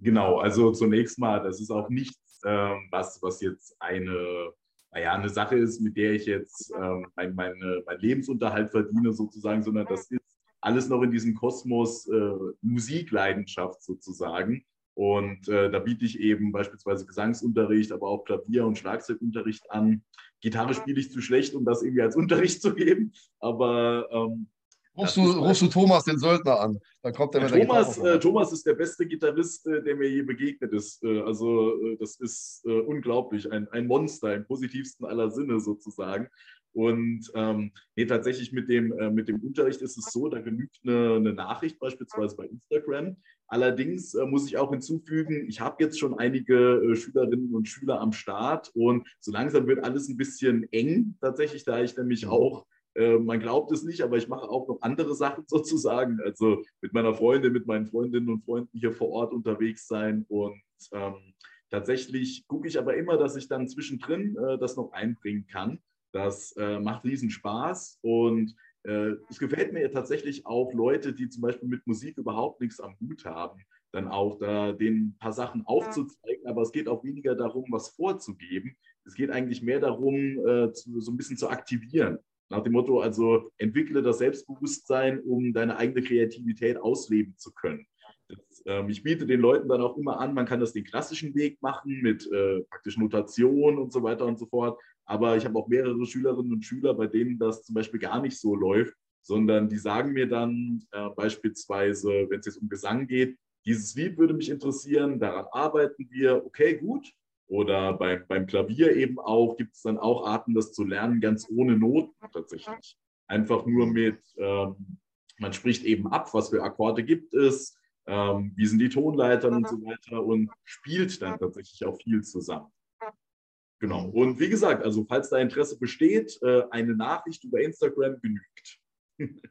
Genau, also zunächst mal, das ist auch nichts, äh, was, was jetzt eine naja, eine Sache ist, mit der ich jetzt ähm, mein, meine, mein Lebensunterhalt verdiene, sozusagen, sondern das ist alles noch in diesem Kosmos äh, Musikleidenschaft sozusagen. Und äh, da biete ich eben beispielsweise Gesangsunterricht, aber auch Klavier- und Schlagzeugunterricht an. Gitarre spiele ich zu schlecht, um das irgendwie als Unterricht zu geben. Aber ähm, Rufst du, rufst du Thomas, den Söldner, an? Dann kommt er mit Thomas, äh, Thomas ist der beste Gitarrist, äh, der mir je begegnet ist. Äh, also, äh, das ist äh, unglaublich. Ein, ein Monster im positivsten aller Sinne sozusagen. Und ähm, nee, tatsächlich mit dem, äh, mit dem Unterricht ist es so, da genügt eine, eine Nachricht beispielsweise bei Instagram. Allerdings äh, muss ich auch hinzufügen, ich habe jetzt schon einige äh, Schülerinnen und Schüler am Start und so langsam wird alles ein bisschen eng tatsächlich, da ich nämlich mhm. auch äh, man glaubt es nicht, aber ich mache auch noch andere Sachen sozusagen. Also mit meiner Freundin, mit meinen Freundinnen und Freunden hier vor Ort unterwegs sein. Und ähm, tatsächlich gucke ich aber immer, dass ich dann zwischendrin äh, das noch einbringen kann. Das äh, macht riesen Spaß und äh, es gefällt mir tatsächlich auch Leute, die zum Beispiel mit Musik überhaupt nichts am Hut haben, dann auch da den ein paar Sachen aufzuzeigen. Aber es geht auch weniger darum, was vorzugeben. Es geht eigentlich mehr darum, äh, zu, so ein bisschen zu aktivieren. Nach dem Motto, also entwickle das Selbstbewusstsein, um deine eigene Kreativität ausleben zu können. Das, ähm, ich biete den Leuten dann auch immer an, man kann das den klassischen Weg machen mit äh, praktisch Notation und so weiter und so fort. Aber ich habe auch mehrere Schülerinnen und Schüler, bei denen das zum Beispiel gar nicht so läuft, sondern die sagen mir dann äh, beispielsweise, wenn es jetzt um Gesang geht, dieses Lied würde mich interessieren, daran arbeiten wir, okay, gut. Oder beim, beim Klavier eben auch, gibt es dann auch Arten, das zu lernen, ganz ohne Noten tatsächlich. Einfach nur mit, ähm, man spricht eben ab, was für Akkorde gibt es, ähm, wie sind die Tonleitern und so weiter und spielt dann tatsächlich auch viel zusammen. Genau. Und wie gesagt, also falls da Interesse besteht, äh, eine Nachricht über Instagram genügt.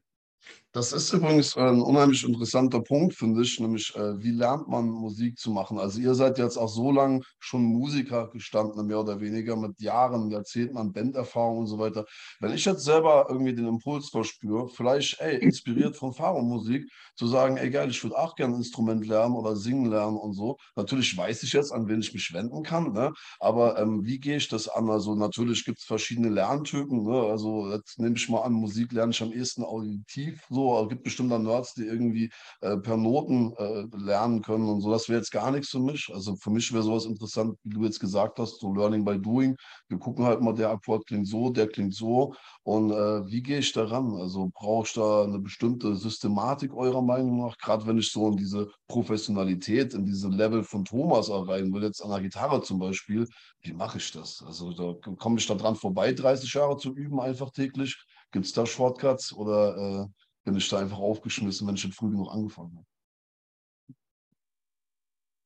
Das ist übrigens ein unheimlich interessanter Punkt, finde ich, nämlich äh, wie lernt man Musik zu machen? Also ihr seid jetzt auch so lange schon Musiker gestanden, mehr oder weniger, mit Jahren, Jahrzehnten an Banderfahrung und so weiter. Wenn ich jetzt selber irgendwie den Impuls verspüre, vielleicht, ey, inspiriert von Fahrermusik, zu sagen, ey geil, ich würde auch gerne ein Instrument lernen oder singen lernen und so. Natürlich weiß ich jetzt, an wen ich mich wenden kann, ne? aber ähm, wie gehe ich das an? Also natürlich gibt es verschiedene Lerntypen, ne? also jetzt nehme ich mal an, Musik lerne ich am ehesten auditiv, so so. Es gibt bestimmt dann Nerds, die irgendwie äh, per Noten äh, lernen können und so. Das wäre jetzt gar nichts für mich. Also für mich wäre sowas interessant, wie du jetzt gesagt hast, so Learning by Doing. Wir gucken halt mal, der Akkord klingt so, der klingt so. Und äh, wie gehe ich daran? Also brauche ich da eine bestimmte Systematik eurer Meinung nach? Gerade wenn ich so in diese Professionalität, in diese Level von Thomas erreichen will, jetzt an der Gitarre zum Beispiel, wie mache ich das? Also da komme ich da dran vorbei, 30 Jahre zu üben, einfach täglich. Gibt es da Shortcuts oder äh, bin ich da einfach aufgeschmissen, wenn ich schon früh genug angefangen habe.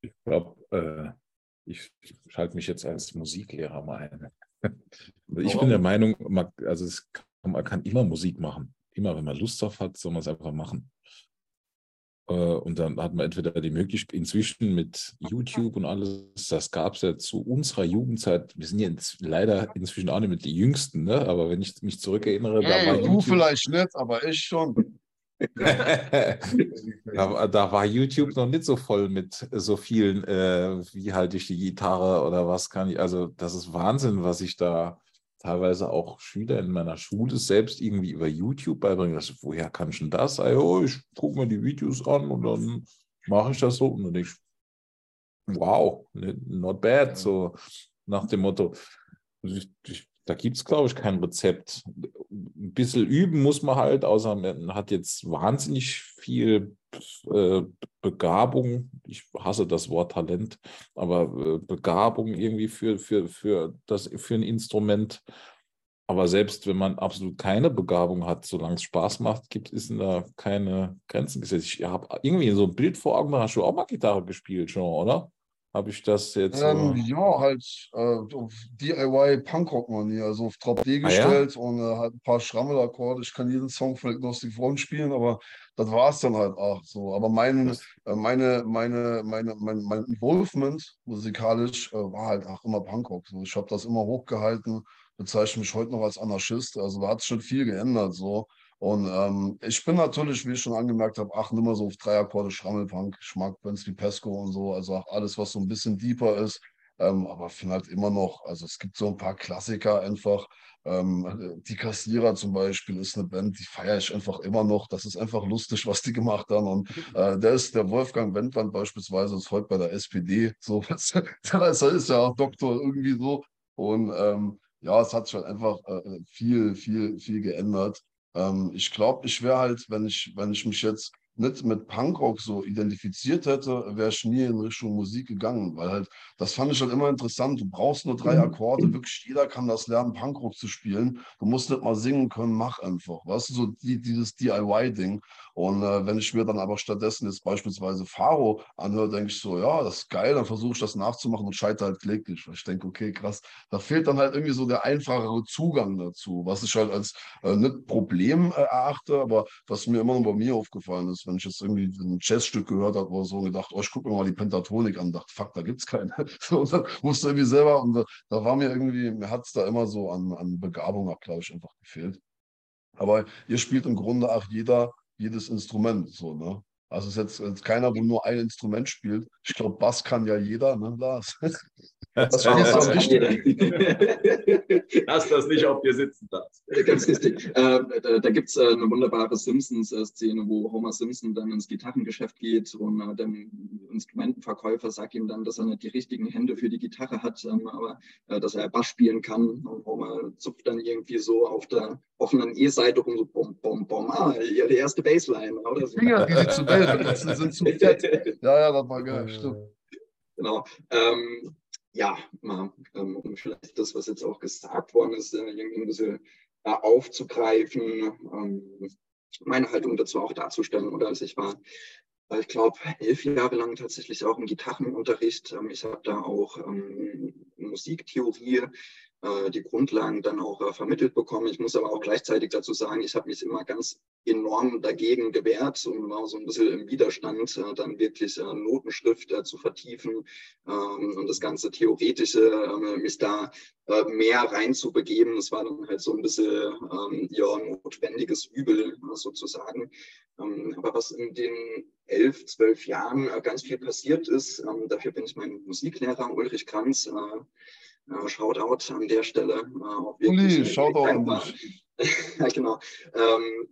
Ich glaube, äh, ich schalte mich jetzt als Musiklehrer mal ein. ich bin der Meinung, man, also es kann, man kann immer Musik machen. Immer, wenn man Lust drauf hat, soll man es einfach machen. Äh, und dann hat man entweder die Möglichkeit, inzwischen mit YouTube und alles, das gab es ja zu unserer Jugendzeit, wir sind jetzt leider inzwischen auch nicht mit die Jüngsten, ne? aber wenn ich mich zurückerinnere, da war Du YouTube, vielleicht nicht, aber ich schon. da, da, war YouTube noch nicht so voll mit so vielen, äh, wie halte ich die Gitarre oder was kann ich, also das ist Wahnsinn, was ich da teilweise auch Schüler in meiner Schule selbst irgendwie über YouTube beibringen. Also, woher kann ich denn das? Also, ich gucke mir die Videos an und dann mache ich das so. Und dann denke ich, wow, not bad. So nach dem Motto, ich, ich, da gibt es, glaube ich, kein Rezept. Ein bisschen üben muss man halt, außer man hat jetzt wahnsinnig viel Begabung. Ich hasse das Wort Talent, aber äh, Begabung irgendwie für, für, für, das, für ein Instrument. Aber selbst wenn man absolut keine Begabung hat, solange es Spaß macht, gibt es da keine Grenzen gesetzt. Ich habe irgendwie so ein Bild vor Augen, hast du auch mal Gitarre gespielt schon, oder? Habe ich das jetzt? Ähm, so? Ja, halt äh, auf DIY Punkrock-Manier, also auf Drop D gestellt ah, ja? und äh, halt ein paar Schrammelakkorde. Ich kann jeden Song von Agnostic Front spielen, aber das war es dann halt auch so. Aber mein, äh, meine, meine, meine, mein, mein Involvement musikalisch äh, war halt auch immer Punkrock. So. Ich habe das immer hochgehalten, bezeichne mich heute noch als Anarchist. Also da hat sich schon viel geändert. So. Und ähm, ich bin natürlich, wie ich schon angemerkt habe, ach, nimmer so auf drei Akkorde Schrammelpunk. Ich mag wie Pesco und so, also auch alles, was so ein bisschen deeper ist. Ähm, aber finde halt immer noch, also es gibt so ein paar Klassiker einfach. Ähm, die Kassierer zum Beispiel ist eine Band, die feiere ich einfach immer noch. Das ist einfach lustig, was die gemacht haben. Und äh, der ist der Wolfgang Wendland beispielsweise, ist heute bei der SPD. So, das ist ja auch Doktor irgendwie so. Und ähm, ja, es hat sich halt einfach äh, viel, viel, viel geändert. Ähm, ich glaube, ich wäre halt, wenn ich, wenn ich mich jetzt nicht mit Punkrock so identifiziert hätte, wäre ich nie in Richtung Musik gegangen, weil halt, das fand ich halt immer interessant. Du brauchst nur drei Akkorde, wirklich jeder kann das lernen, Punkrock zu spielen. Du musst nicht mal singen können, mach einfach. Weißt du, so die, dieses DIY-Ding. Und äh, wenn ich mir dann aber stattdessen jetzt beispielsweise Faro anhöre, denke ich so, ja, das ist geil, dann versuche ich das nachzumachen und scheitere halt kläglich. Weil ich denke, okay, krass, da fehlt dann halt irgendwie so der einfachere Zugang dazu, was ich halt als äh, nicht Problem äh, erachte, aber was mir immer noch bei mir aufgefallen ist, wenn ich jetzt irgendwie ein Jazzstück gehört habe oder so und gedacht, oh, ich gucke mir mal die Pentatonik an, dachte, fuck, da gibt es keine. und dann musste irgendwie selber, und da, da war mir irgendwie, mir hat es da immer so an, an Begabung, glaube ich, einfach gefehlt. Aber ihr spielt im Grunde auch jeder jedes Instrument. So, ne? Also es ist jetzt, jetzt keiner, wo nur ein Instrument spielt. Ich glaube, Bass kann ja jeder, ne, Lars? Das war das am Lass das nicht auf dir sitzen darfst. Ganz richtig. Äh, da da gibt es äh, eine wunderbare Simpsons-Szene, wo Homer Simpson dann ins Gitarrengeschäft geht und äh, der Instrumentenverkäufer sagt ihm dann, dass er nicht die richtigen Hände für die Gitarre hat, ähm, aber äh, dass er Bass spielen kann. Und Homer zupft dann irgendwie so auf der offenen E-Seite rum, so bom, bom, bom, ah, ja, die erste Bassline. Oder so. Finger, die zu Welt sind zu fett. Ja, ja, das war geil, stimmt. Genau. Ähm, ja, mal, ähm, um vielleicht das, was jetzt auch gesagt worden ist, äh, irgendwie ein bisschen äh, aufzugreifen, ähm, meine Haltung dazu auch darzustellen. Oder also ich war, ich glaube, elf Jahre lang tatsächlich auch im Gitarrenunterricht. Ähm, ich habe da auch Musiktheorie die Grundlagen dann auch äh, vermittelt bekommen. Ich muss aber auch gleichzeitig dazu sagen, ich habe mich immer ganz enorm dagegen gewehrt und war so ein bisschen im Widerstand, äh, dann wirklich Notenschrift zu vertiefen ähm, und das ganze Theoretische, ähm, mich da mehr reinzubegeben. Das war dann halt so ein bisschen ähm, ja, notwendiges Übel sozusagen. Aber was in den elf, zwölf Jahren ganz viel passiert ist, dafür bin ich mein Musiklehrer Ulrich Kranz äh, Shoutout an der Stelle. Äh, Uli, Shoutout an dich. genau. Ähm,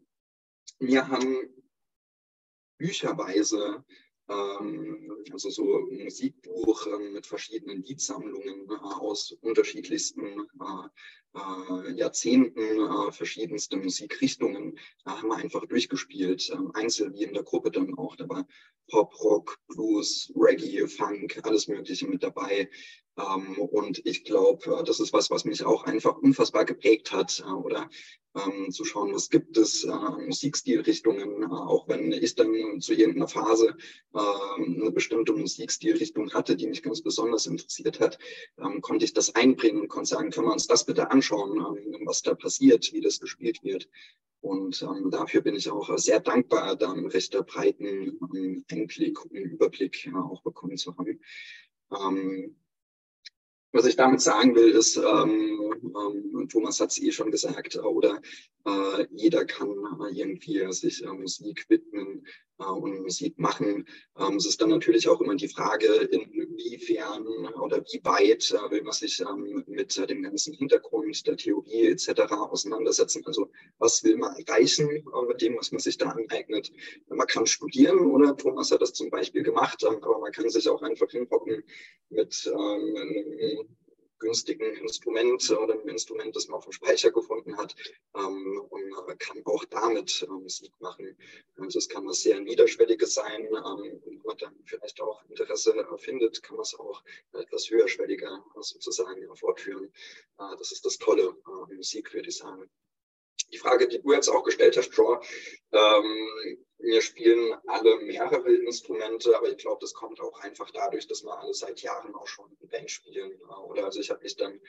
wir haben bücherweise ähm, also so ein Musikbuch mit verschiedenen Liedsammlungen äh, aus unterschiedlichsten äh, äh, Jahrzehnten, verschiedenste Musikrichtungen haben wir einfach durchgespielt, ähm, einzeln wie in der Gruppe dann auch. Da war Pop, Rock, Blues, Reggae, Funk, alles Mögliche mit dabei. Und ich glaube, das ist was, was mich auch einfach unfassbar geprägt hat. oder ähm, zu schauen, was gibt es äh, Musikstilrichtungen, äh, auch wenn ich dann zu irgendeiner Phase äh, eine bestimmte Musikstilrichtung hatte, die mich ganz besonders interessiert hat, ähm, konnte ich das einbringen und konnte sagen, können wir uns das bitte anschauen, ähm, was da passiert, wie das gespielt wird. Und ähm, dafür bin ich auch sehr dankbar, da einen recht breiten ähm, Einblick und Überblick ja, auch bekommen zu haben. Was ich damit sagen will, ist, ähm, ähm, Thomas hat es eh schon gesagt, oder äh, jeder kann äh, irgendwie sich äh, Musik widmen äh, und Musik machen. Ähm, es ist dann natürlich auch immer die Frage, inwiefern oder wie weit äh, will man sich ähm, mit dem ganzen Hintergrund der Theorie etc. auseinandersetzen. Also was will man erreichen äh, mit dem, was man sich da aneignet. Man kann studieren, oder Thomas hat das zum Beispiel gemacht, ähm, aber man kann sich auch einfach hinhocken mit einem günstigen Instrument oder einem Instrument, das man auf dem Speicher gefunden hat ähm, und kann auch damit äh, Musik machen. Also es kann was sehr Niederschwelliges sein, ähm, wenn man dann vielleicht auch Interesse äh, findet, kann man es auch etwas höherschwelliger äh, sozusagen fortführen. Äh, das ist das Tolle an Musik, würde ich sagen. Die Frage, die du jetzt auch gestellt hast, Draw, ähm, wir spielen alle mehrere Instrumente, aber ich glaube, das kommt auch einfach dadurch, dass wir alle seit Jahren auch schon in Band spielen. Oder also ich habe mich dann,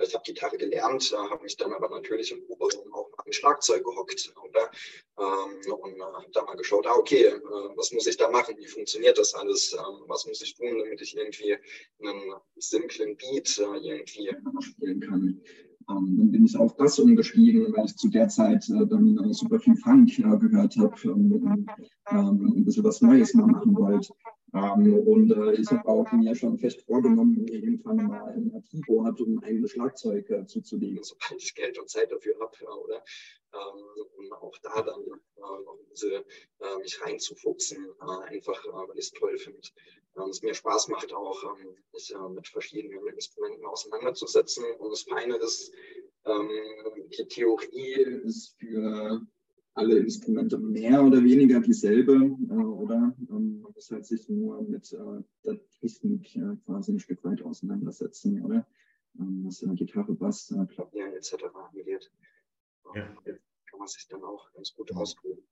ich habe Gitarre gelernt, habe mich dann aber natürlich im Proberaum auch mal am Schlagzeug gehockt oder ähm, und äh, habe da mal geschaut, ah, okay, äh, was muss ich da machen? Wie funktioniert das alles? Ähm, was muss ich tun, damit ich irgendwie einen simplen Beat äh, irgendwie spielen kann? Ähm, dann bin ich auf das umgestiegen, weil ich zu der Zeit äh, dann äh, super viel Funk äh, gehört habe ähm, ähm, ein bisschen was Neues mal machen wollte. Ähm, und äh, ich habe auch mir schon fest vorgenommen, irgendwann mal ein Keyboard und ein eigenes Schlagzeug äh, zuzulegen, sobald ich Geld und Zeit dafür habe, oder? Ähm, um auch da dann noch ein bisschen mich reinzufuchsen, einfach weil ich es toll finde ähm, es mir Spaß macht, auch ähm, mich äh, mit verschiedenen Instrumenten auseinanderzusetzen. Und das Feine ist, ähm, die Theorie ist für alle Instrumente mehr oder weniger dieselbe, äh, oder? Ähm, man muss halt sich nur mit äh, der Technik äh, quasi ein Stück weit auseinandersetzen, oder? Ähm, was äh, Gitarre, Bass, äh, Klavier etc. angeht. Ja. Kann man sich dann auch ganz gut ausprobieren.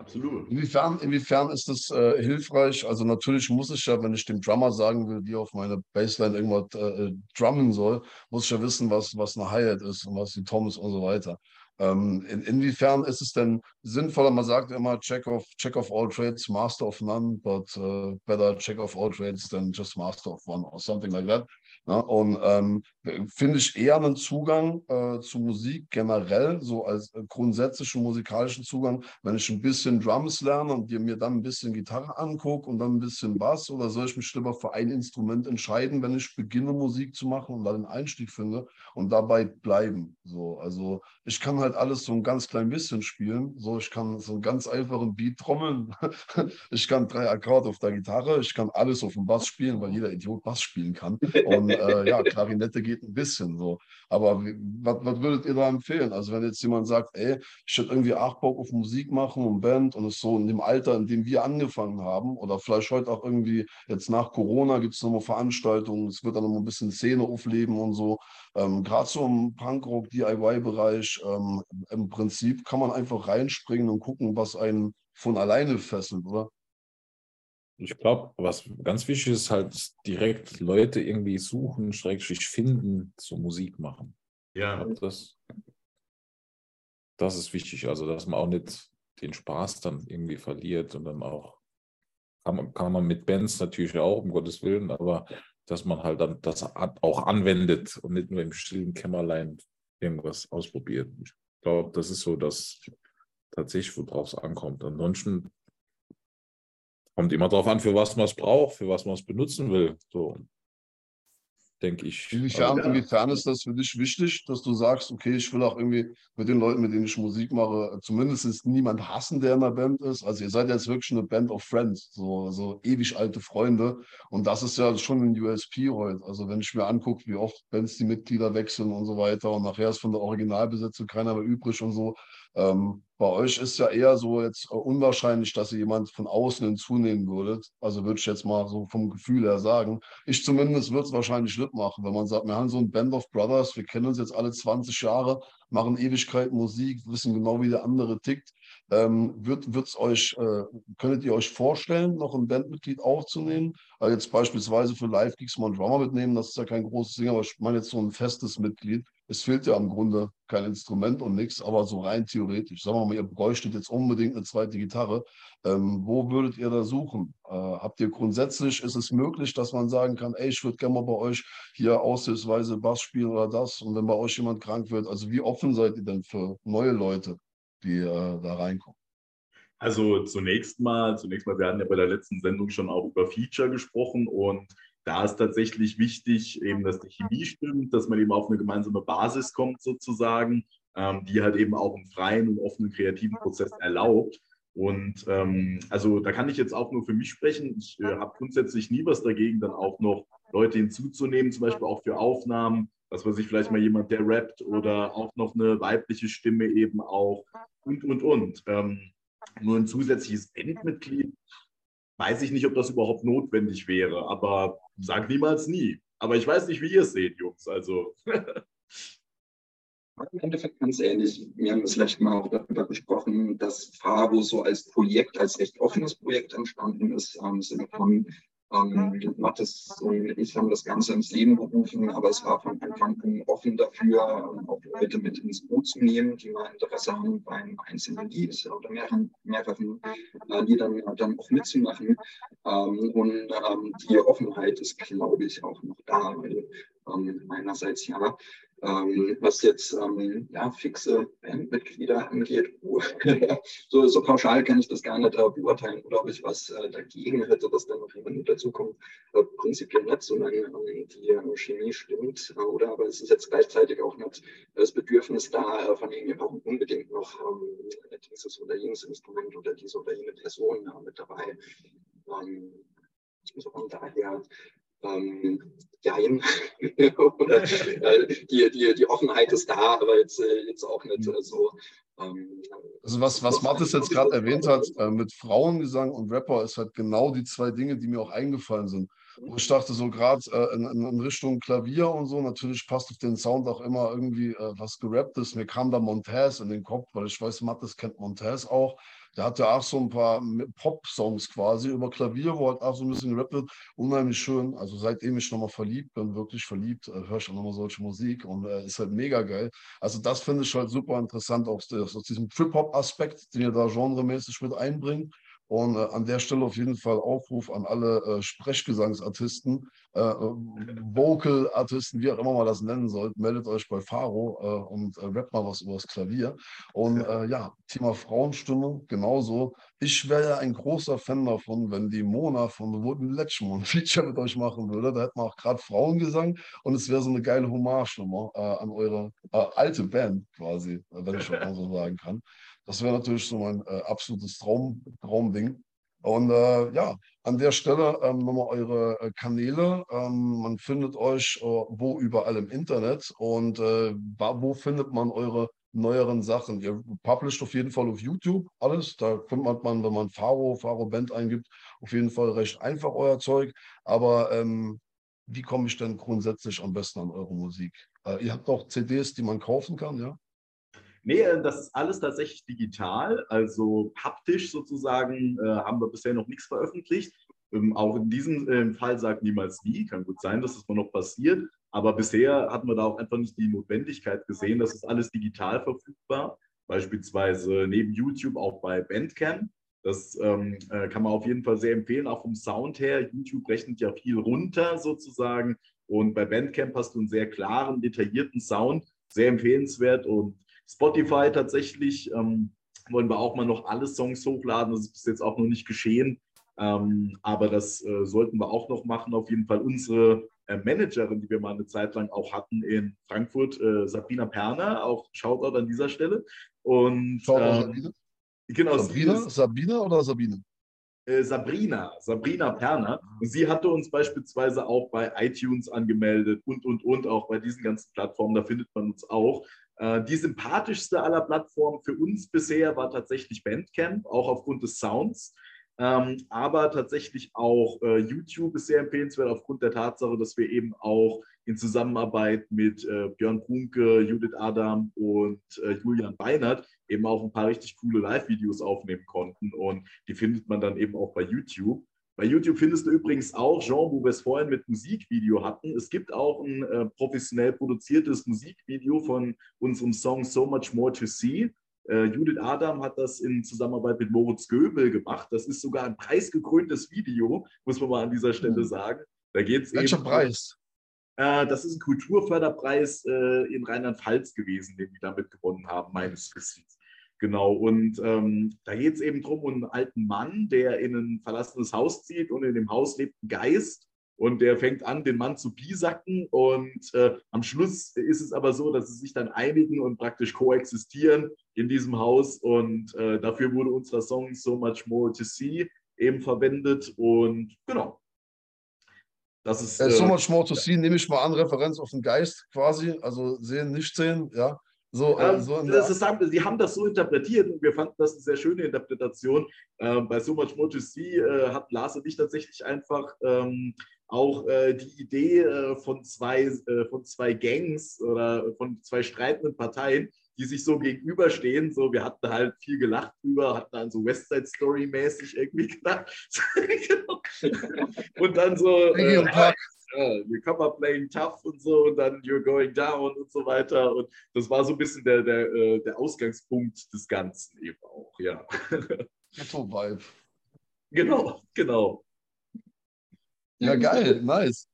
Absolut. Inwiefern, inwiefern ist das äh, hilfreich? Also natürlich muss ich ja, wenn ich dem Drummer sagen will, wie auf meine Bassline irgendwas äh, drummen soll, muss ich ja wissen, was, was eine Hi-Hat ist und was die Tom ist und so weiter. Ähm, in, inwiefern ist es denn sinnvoller, man sagt immer, check of, check of all trades, master of none, but uh, better check of all trades than just master of one or something like that. Ja, und ähm, finde ich eher einen Zugang äh, zu Musik generell, so als äh, grundsätzlichen musikalischen Zugang, wenn ich ein bisschen Drums lerne und mir dann ein bisschen Gitarre angucke und dann ein bisschen Bass, oder soll ich mich lieber für ein Instrument entscheiden, wenn ich beginne Musik zu machen und da den Einstieg finde und dabei bleiben. So, also ich kann halt alles so ein ganz klein bisschen spielen. So, ich kann so einen ganz einfachen Beat trommeln. ich kann drei Akkorde auf der Gitarre, ich kann alles auf dem Bass spielen, weil jeder Idiot Bass spielen kann. Und äh, ja, Klarinette geht ein bisschen so. Aber was, würdet ihr da empfehlen? Also wenn jetzt jemand sagt, ey, ich hätte irgendwie auch Bock auf Musik machen und Band und es so in dem Alter, in dem wir angefangen haben oder vielleicht heute auch irgendwie jetzt nach Corona gibt es nochmal Veranstaltungen, es wird dann nochmal ein bisschen Szene aufleben und so. Ähm, Gerade so im Punkrock, DIY-Bereich, ähm, im Prinzip kann man einfach reinspringen und gucken, was einen von alleine fesselt, oder? Ich glaube, was ganz wichtig ist, halt direkt Leute irgendwie suchen, schrägstrich finden, so Musik machen. Ja. Das, das ist wichtig, also dass man auch nicht den Spaß dann irgendwie verliert und dann auch, kann man, kann man mit Bands natürlich auch, um Gottes Willen, aber dass man halt dann das auch anwendet und nicht nur im stillen Kämmerlein irgendwas ausprobiert. Ich glaube, das ist so das tatsächlich, worauf es ankommt. Ansonsten kommt immer darauf an, für was man es braucht, für was man es benutzen will. So denke ich. Inwiefern, also, inwiefern ist das für dich wichtig, dass du sagst, okay, ich will auch irgendwie mit den Leuten, mit denen ich Musik mache, zumindest niemand hassen, der in der Band ist. Also ihr seid jetzt wirklich eine Band of Friends, so, so ewig alte Freunde. Und das ist ja schon ein USP heute. Also wenn ich mir angucke, wie oft Bands die Mitglieder wechseln und so weiter und nachher ist von der Originalbesetzung keiner mehr übrig und so, ähm, bei euch ist ja eher so jetzt unwahrscheinlich, dass ihr jemand von außen hinzunehmen würdet. Also würde ich jetzt mal so vom Gefühl her sagen. Ich zumindest würde es wahrscheinlich nicht machen, wenn man sagt, wir haben so ein Band of Brothers, wir kennen uns jetzt alle 20 Jahre, machen Ewigkeit Musik, wissen genau, wie der andere tickt. Ähm, wird, wird's euch, äh, könntet ihr euch vorstellen, noch ein Bandmitglied aufzunehmen? Also jetzt beispielsweise für Live-Gigs mal einen Drummer mitnehmen, das ist ja kein großes Ding, aber ich meine jetzt so ein festes Mitglied. Es fehlt ja im Grunde kein Instrument und nichts, aber so rein theoretisch. Sagen wir mal, ihr bräuchtet jetzt unbedingt eine zweite Gitarre. Ähm, wo würdet ihr da suchen? Äh, habt ihr grundsätzlich, ist es möglich, dass man sagen kann, ey, ich würde gerne mal bei euch hier aushilfsweise Bass spielen oder das? Und wenn bei euch jemand krank wird, also wie offen seid ihr denn für neue Leute, die äh, da reinkommen? Also zunächst mal, zunächst mal, wir hatten ja bei der letzten Sendung schon auch über Feature gesprochen und da ist tatsächlich wichtig, eben, dass die Chemie stimmt, dass man eben auf eine gemeinsame Basis kommt, sozusagen, ähm, die halt eben auch einen freien und offenen kreativen Prozess erlaubt. Und ähm, also da kann ich jetzt auch nur für mich sprechen. Ich äh, habe grundsätzlich nie was dagegen, dann auch noch Leute hinzuzunehmen, zum Beispiel auch für Aufnahmen, was weiß ich, vielleicht mal jemand, der rappt oder auch noch eine weibliche Stimme eben auch und, und, und. Ähm, nur ein zusätzliches Bandmitglied weiß ich nicht, ob das überhaupt notwendig wäre, aber sag niemals nie. Aber ich weiß nicht, wie ihr es seht, Jungs. Also. Im Endeffekt ganz ähnlich. Wir haben das letzte Mal auch darüber gesprochen, dass Fabo so als Projekt, als recht offenes Projekt entstanden ist, im Sinne von ähm, Mattes und ich haben das Ganze ins Leben gerufen, aber es war von Anfang an offen dafür, auch Leute mit ins Boot zu nehmen, die mal Interesse haben, beim einzelnen Lied oder mehreren, mehreren äh, Liedern dann auch mitzumachen. Ähm, und ähm, die Offenheit ist, glaube ich, auch noch da, weil ähm, meinerseits ja ähm, was jetzt ähm, ja, fixe Bandmitglieder angeht, so, so pauschal kann ich das gar nicht äh, beurteilen, ob ich was äh, dagegen hätte, dass dann noch jemand dazukommt. Äh, prinzipiell nicht, solange ähm, die äh, Chemie stimmt, äh, oder? Aber es ist jetzt gleichzeitig auch nicht das Bedürfnis da, äh, von ihm wir brauchen unbedingt noch ähm, dieses oder jenes Instrument oder diese oder jene Person mit dabei. Ähm, so von daher ähm, jein. die, die, die Offenheit ist da, aber jetzt, jetzt auch nicht so. Ähm, also was, was Mathis jetzt gerade erwähnt hat, äh, mit Frauengesang und Rapper, ist halt genau die zwei Dinge, die mir auch eingefallen sind. Und ich dachte so gerade äh, in, in, Richtung Klavier und so, natürlich passt auf den Sound auch immer irgendwie äh, was gerapptes. Mir kam da Montez in den Kopf, weil ich weiß, Mattes kennt Montez auch. Der hat ja auch so ein paar Pop-Songs quasi über Klavier, wo halt auch so ein bisschen gerappt wird. Unheimlich schön. Also seitdem ich nochmal verliebt bin, wirklich verliebt, äh, höre ich auch nochmal solche Musik und äh, ist halt mega geil. Also das finde ich halt super interessant aus, aus diesem Trip-Hop-Aspekt, den ihr da genremäßig mit einbringt. Und äh, an der Stelle auf jeden Fall Aufruf an alle äh, Sprechgesangsartisten, äh, äh Vocal-Artisten, wie auch immer man das nennen sollt, meldet euch bei Faro äh, und äh, rappt mal was über das Klavier. Und äh, ja, Thema Frauenstimme genauso. Ich wäre ja ein großer Fan davon, wenn die Mona von The Wooden Legend ein Feature mit euch machen würde. Da hätten wir auch gerade Frauengesang und es wäre so eine geile Hommage-Nummer an eure alte Band quasi, wenn ich schon mal so sagen kann. Das wäre natürlich so mein äh, absolutes Traum, Traumding. Und äh, ja, an der Stelle ähm, nochmal eure äh, Kanäle. Ähm, man findet euch äh, wo überall im Internet und äh, wo findet man eure neueren Sachen? Ihr publisht auf jeden Fall auf YouTube alles. Da findet man, wenn man Faro, Faro Band eingibt, auf jeden Fall recht einfach euer Zeug. Aber ähm, wie komme ich denn grundsätzlich am besten an eure Musik? Äh, ihr habt auch CDs, die man kaufen kann, ja? Nee, äh, das ist alles tatsächlich digital, also haptisch sozusagen äh, haben wir bisher noch nichts veröffentlicht. Ähm, auch in diesem äh, Fall sagt niemals nie, kann gut sein, dass das mal noch passiert, aber bisher hatten wir da auch einfach nicht die Notwendigkeit gesehen, das ist alles digital verfügbar, beispielsweise neben YouTube auch bei Bandcamp. Das ähm, äh, kann man auf jeden Fall sehr empfehlen, auch vom Sound her. YouTube rechnet ja viel runter sozusagen und bei Bandcamp hast du einen sehr klaren, detaillierten Sound, sehr empfehlenswert und Spotify tatsächlich ähm, wollen wir auch mal noch alle Songs hochladen. Das ist bis jetzt auch noch nicht geschehen. Ähm, aber das äh, sollten wir auch noch machen. Auf jeden Fall unsere äh, Managerin, die wir mal eine Zeit lang auch hatten in Frankfurt, äh, Sabrina Perner, auch Shoutout an dieser Stelle. Und ähm, genau, Sabrina, Sabine oder Sabine? Äh, Sabrina, Sabrina Perner. Und sie hatte uns beispielsweise auch bei iTunes angemeldet und, und, und, auch bei diesen ganzen Plattformen, da findet man uns auch. Äh, die sympathischste aller Plattformen für uns bisher war tatsächlich Bandcamp, auch aufgrund des Sounds. Ähm, aber tatsächlich auch äh, YouTube ist sehr empfehlenswert aufgrund der Tatsache, dass wir eben auch in Zusammenarbeit mit äh, Björn Brunke, Judith Adam und Julian Weinert eben auch ein paar richtig coole Live-Videos aufnehmen konnten. Und die findet man dann eben auch bei YouTube. Bei YouTube findest du übrigens auch, Jean, wo wir es vorhin mit Musikvideo hatten, es gibt auch ein äh, professionell produziertes Musikvideo von unserem Song So Much More to See. Äh, Judith Adam hat das in Zusammenarbeit mit Moritz Göbel gemacht. Das ist sogar ein preisgekröntes Video, muss man mal an dieser Stelle hm. sagen. Da geht's Welcher eben, Preis? Äh, das ist ein Kulturförderpreis äh, in Rheinland-Pfalz gewesen, den die damit gewonnen haben, meines Wissens. Genau, und ähm, da geht es eben darum, um einen alten Mann, der in ein verlassenes Haus zieht und in dem Haus lebt ein Geist und der fängt an, den Mann zu bisacken und äh, am Schluss ist es aber so, dass sie sich dann einigen und praktisch koexistieren in diesem Haus und äh, dafür wurde unser Song So Much More to See eben verwendet und genau. Das ist, äh, so Much More to See nehme ich mal an, Referenz auf den Geist quasi, also sehen, nicht sehen, ja. So, äh, ähm, so das ist, sie haben das so interpretiert und wir fanden das eine sehr schöne Interpretation. Ähm, bei So Much More to See äh, hat Lars und ich tatsächlich einfach ähm, auch äh, die Idee äh, von, zwei, äh, von zwei Gangs oder von zwei streitenden Parteien, die sich so gegenüberstehen. So, wir hatten halt viel gelacht drüber, hatten dann so West Side Story mäßig irgendwie gedacht. und dann so. Äh, ja, your come playing tough und so und dann you're going down und so weiter. Und das war so ein bisschen der, der, äh, der Ausgangspunkt des Ganzen eben auch, ja. Ghetto-Vibe. Genau, genau. Ja, geil, nice.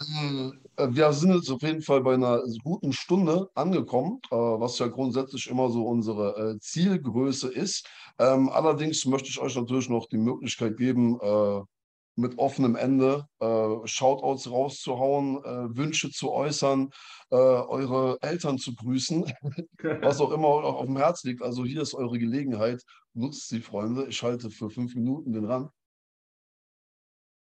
Äh, wir sind jetzt auf jeden Fall bei einer guten Stunde angekommen, äh, was ja grundsätzlich immer so unsere Zielgröße ist. Ähm, allerdings möchte ich euch natürlich noch die Möglichkeit geben, mit offenem Ende äh, Shoutouts rauszuhauen, äh, Wünsche zu äußern, äh, eure Eltern zu grüßen, was auch immer auch auf dem Herz liegt. Also hier ist eure Gelegenheit. Nutzt sie, Freunde. Ich halte für fünf Minuten den Rand.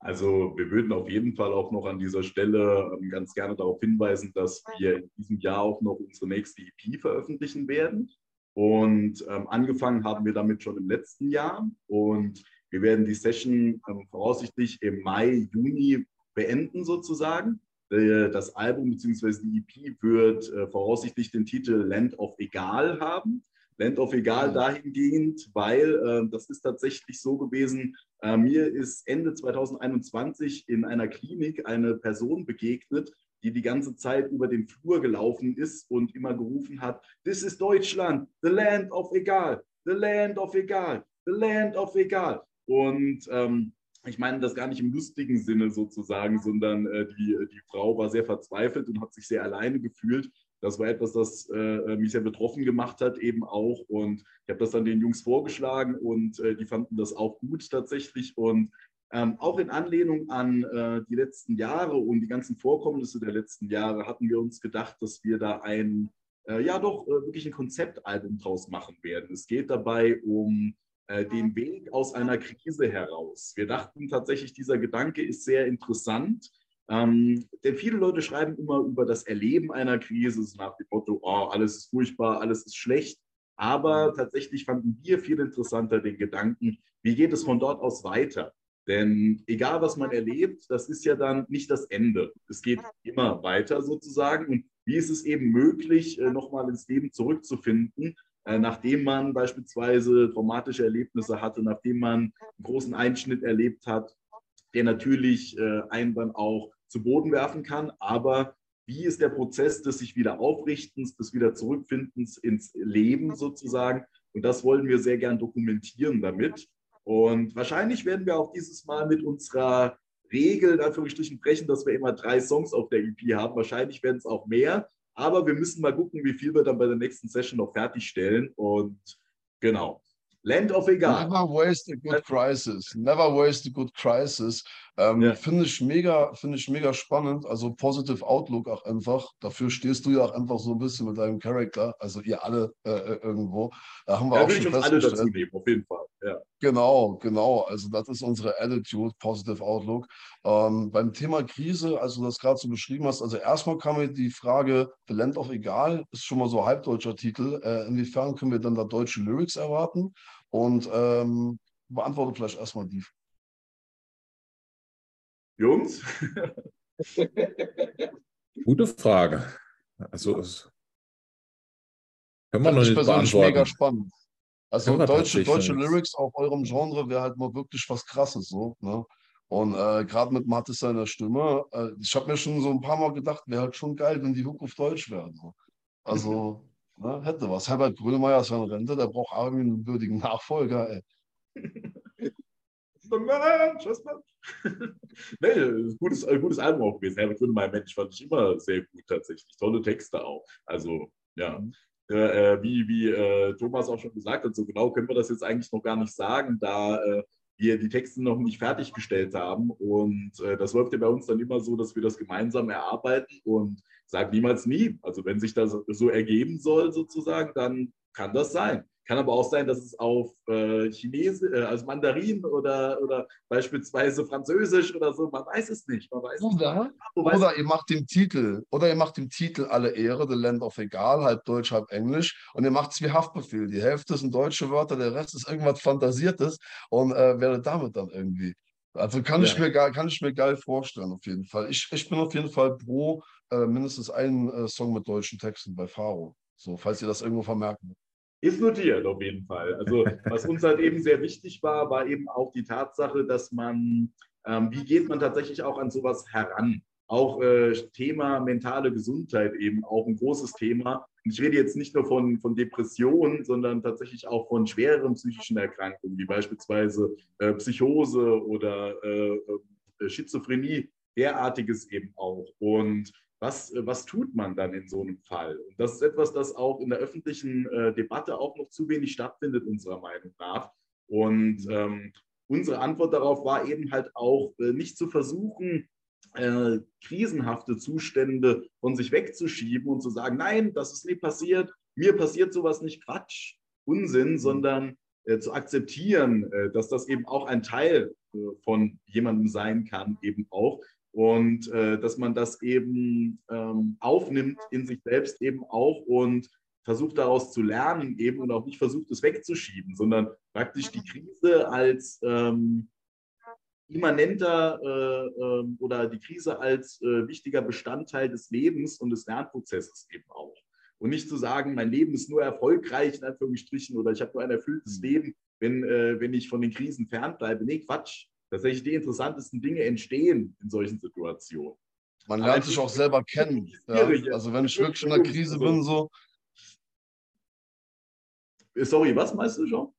Also wir würden auf jeden Fall auch noch an dieser Stelle ähm, ganz gerne darauf hinweisen, dass wir in diesem Jahr auch noch unsere nächste EP veröffentlichen werden. Und ähm, angefangen haben wir damit schon im letzten Jahr. Und wir werden die Session ähm, voraussichtlich im Mai, Juni beenden sozusagen. Äh, das Album bzw. die EP wird äh, voraussichtlich den Titel Land of Egal haben. Land of Egal dahingehend, weil äh, das ist tatsächlich so gewesen, äh, mir ist Ende 2021 in einer Klinik eine Person begegnet, die die ganze Zeit über den Flur gelaufen ist und immer gerufen hat, This is Deutschland, the land of Egal, the land of Egal, the land of Egal. Und ähm, ich meine das gar nicht im lustigen Sinne sozusagen, sondern äh, die, die Frau war sehr verzweifelt und hat sich sehr alleine gefühlt. Das war etwas, das äh, mich sehr betroffen gemacht hat, eben auch. Und ich habe das dann den Jungs vorgeschlagen und äh, die fanden das auch gut tatsächlich. Und ähm, auch in Anlehnung an äh, die letzten Jahre und die ganzen Vorkommnisse der letzten Jahre hatten wir uns gedacht, dass wir da ein, äh, ja doch, äh, wirklich ein Konzeptalbum draus machen werden. Es geht dabei um äh, den Weg aus einer Krise heraus. Wir dachten tatsächlich, dieser Gedanke ist sehr interessant. Ähm, denn viele Leute schreiben immer über das Erleben einer Krise, so nach dem Motto, oh, alles ist furchtbar, alles ist schlecht. Aber tatsächlich fanden wir viel interessanter den Gedanken, wie geht es von dort aus weiter? Denn egal, was man erlebt, das ist ja dann nicht das Ende. Es geht immer weiter sozusagen. Und wie ist es eben möglich, äh, nochmal ins Leben zurückzufinden, nachdem man beispielsweise traumatische Erlebnisse hatte, nachdem man einen großen Einschnitt erlebt hat, der natürlich äh, einen dann auch zu Boden werfen kann. Aber wie ist der Prozess des sich wieder Aufrichtens, des wieder Zurückfindens ins Leben sozusagen? Und das wollen wir sehr gern dokumentieren damit. Und wahrscheinlich werden wir auch dieses Mal mit unserer Regel in Anführungsstrichen brechen, dass wir immer drei Songs auf der EP haben. Wahrscheinlich werden es auch mehr. Aber wir müssen mal gucken, wie viel wir dann bei der nächsten Session noch fertigstellen. Und genau. Land of Egal. Never waste a good crisis. Never waste a good crisis. Ähm, ja. Finde ich, mega, find ich mega spannend. Also Positive Outlook auch einfach. Dafür stehst du ja auch einfach so ein bisschen mit deinem Charakter. Also ihr alle äh, äh irgendwo. Da haben wir ja, auch schon uns alle dazu nehmen, auf jeden Fall. Ja. Genau, genau. Also das ist unsere Attitude, Positive Outlook. Ähm, beim Thema Krise, als du das gerade so beschrieben hast, also erstmal kam mir die Frage, The Land of Egal ist schon mal so halbdeutscher Titel. Äh, inwiefern können wir dann da deutsche Lyrics erwarten? Und ähm, beantworte vielleicht erstmal die Jungs? Gute Frage. Also es können wir noch nicht beantworten. mega spannend. Also deutsche, deutsche Lyrics auf eurem Genre wäre halt mal wirklich was Krasses so. Ne? Und äh, gerade mit Mathis seiner Stimme, äh, ich habe mir schon so ein paar Mal gedacht, wäre halt schon geil, wenn die Hook auf Deutsch wäre. So. Also ne, hätte was. Herbert Grönemeyer ist ja in Rente, der braucht irgendwie einen würdigen Nachfolger. Ey. nee, gutes, äh, gutes Album auch gewesen. Herbert Grönemeyer, Mensch, fand ich immer sehr gut tatsächlich. Tolle Texte auch. Also, ja. Mhm. Äh, wie wie äh, Thomas auch schon gesagt hat, so genau können wir das jetzt eigentlich noch gar nicht sagen, da äh, wir die Texte noch nicht fertiggestellt haben. Und äh, das läuft ja bei uns dann immer so, dass wir das gemeinsam erarbeiten und sagen niemals nie. Also wenn sich das so ergeben soll sozusagen, dann kann das sein. Kann aber auch sein, dass es auf äh, Chinesisch, äh, also Mandarin oder, oder beispielsweise Französisch oder so, man weiß es nicht. Man weiß oder, nicht. oder ihr macht dem Titel, oder ihr macht dem Titel alle Ehre, The Land of Egal, halb Deutsch, halb Englisch, und ihr macht es wie Haftbefehl. Die Hälfte sind deutsche Wörter, der Rest ist irgendwas Fantasiertes und äh, werdet damit dann irgendwie. Also kann, ja. ich mir, kann ich mir geil vorstellen, auf jeden Fall. Ich, ich bin auf jeden Fall pro äh, mindestens einen äh, Song mit deutschen Texten bei Faro. So, falls ihr das irgendwo vermerken. Ist notiert auf jeden Fall. Also was uns halt eben sehr wichtig war, war eben auch die Tatsache, dass man, ähm, wie geht man tatsächlich auch an sowas heran? Auch äh, Thema mentale Gesundheit eben auch ein großes Thema. Und ich rede jetzt nicht nur von, von Depressionen, sondern tatsächlich auch von schwereren psychischen Erkrankungen, wie beispielsweise äh, Psychose oder äh, äh Schizophrenie, derartiges eben auch. Und was, äh, was tut man dann in so einem Fall? Und das ist etwas, das auch in der öffentlichen äh, Debatte auch noch zu wenig stattfindet, unserer Meinung nach. Und ähm, unsere Antwort darauf war eben halt auch, äh, nicht zu versuchen, äh, krisenhafte Zustände von sich wegzuschieben und zu sagen, nein, das ist nie passiert, mir passiert sowas nicht, Quatsch, Unsinn, sondern äh, zu akzeptieren, äh, dass das eben auch ein Teil von jemandem sein kann, eben auch. Und äh, dass man das eben ähm, aufnimmt in sich selbst eben auch und versucht daraus zu lernen eben und auch nicht versucht, es wegzuschieben, sondern praktisch die Krise als ähm, immanenter äh, äh, oder die Krise als äh, wichtiger Bestandteil des Lebens und des Lernprozesses eben auch. Und nicht zu sagen, mein Leben ist nur erfolgreich, in Anführungsstrichen, oder ich habe nur ein erfülltes mhm. Leben, wenn, äh, wenn ich von den Krisen fernbleibe. Nee, Quatsch. Tatsächlich die interessantesten Dinge entstehen in solchen Situationen. Man lernt sich auch selber kennen. Ja. Also wenn ich wirklich in einer Krise bin, so. Sorry, was meinst du schon?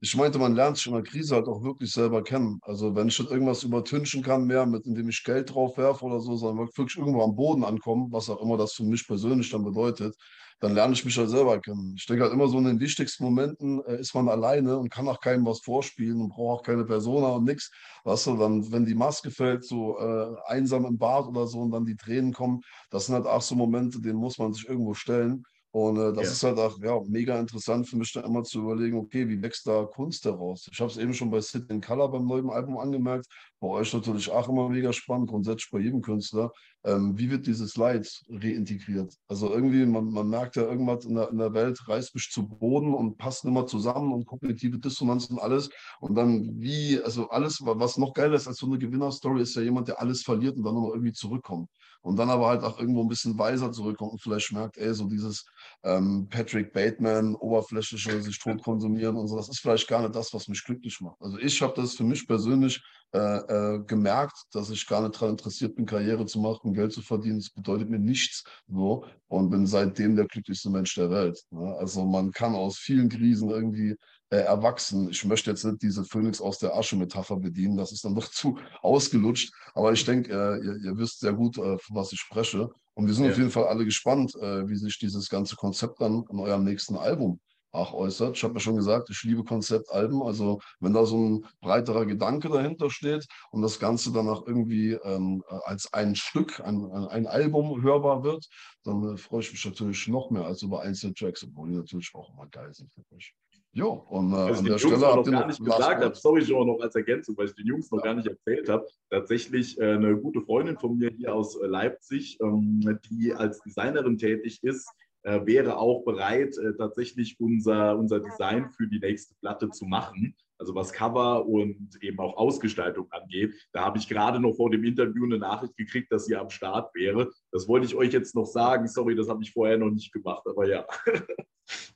Ich meinte, man lernt sich in der Krise halt auch wirklich selber kennen. Also wenn ich jetzt irgendwas übertünchen kann, mehr, mit indem ich Geld drauf werfe oder so, sondern wirklich irgendwo am Boden ankommen, was auch immer das für mich persönlich dann bedeutet, dann lerne ich mich halt selber kennen. Ich denke halt immer so in den wichtigsten Momenten äh, ist man alleine und kann auch keinem was vorspielen und braucht auch keine Persona und nichts. Weißt du, dann, wenn die Maske fällt, so äh, einsam im Bad oder so und dann die Tränen kommen, das sind halt auch so Momente, denen muss man sich irgendwo stellen. Und äh, das ja. ist halt auch ja, mega interessant für mich, da immer zu überlegen, okay, wie wächst da Kunst heraus? Ich habe es eben schon bei Sit in Color beim neuen Album angemerkt, bei euch natürlich auch immer mega spannend, grundsätzlich bei jedem Künstler. Ähm, wie wird dieses Leid reintegriert? Also irgendwie, man, man merkt ja, irgendwas in der, in der Welt reißt mich zu Boden und passt immer zusammen und kognitive Dissonanz und alles. Und dann wie, also alles, was noch geiler ist als so eine Gewinnerstory, ist ja jemand, der alles verliert und dann nochmal irgendwie zurückkommt und dann aber halt auch irgendwo ein bisschen weiser zurückkommt und vielleicht merkt, ey, so dieses ähm, Patrick Bateman, oberflächliche sich tot konsumieren und so, das ist vielleicht gar nicht das, was mich glücklich macht. Also ich habe das für mich persönlich äh, äh, gemerkt, dass ich gar nicht daran interessiert bin, Karriere zu machen, Geld zu verdienen. Das bedeutet mir nichts so und bin seitdem der glücklichste Mensch der Welt. Ne? Also man kann aus vielen Krisen irgendwie äh, erwachsen. Ich möchte jetzt nicht diese Phönix aus der Asche-Metapher bedienen, das ist dann doch zu ausgelutscht. Aber ich denke, äh, ihr, ihr, wisst sehr gut, äh, von was ich spreche. Und wir sind ja. auf jeden Fall alle gespannt, äh, wie sich dieses ganze Konzept dann in eurem nächsten Album auch äußert. Ich habe ja schon gesagt, ich liebe Konzeptalben. Also wenn da so ein breiterer Gedanke dahinter steht und das Ganze dann auch irgendwie ähm, als ein Stück, ein, ein Album hörbar wird, dann äh, freue ich mich natürlich noch mehr als über einzelne Tracks, obwohl die natürlich auch immer geil sind für mich. Jo, und äh, also an der Stelle noch gar nicht gesagt habe, sorry schon noch als Ergänzung, weil ich den Jungs noch ja. gar nicht erzählt habe. Tatsächlich äh, eine gute Freundin von mir hier aus äh, Leipzig, ähm, die als Designerin tätig ist, äh, wäre auch bereit, äh, tatsächlich unser, unser Design für die nächste Platte zu machen. Also was Cover und eben auch Ausgestaltung angeht. Da habe ich gerade noch vor dem Interview eine Nachricht gekriegt, dass sie am Start wäre. Das wollte ich euch jetzt noch sagen. Sorry, das habe ich vorher noch nicht gemacht, aber ja.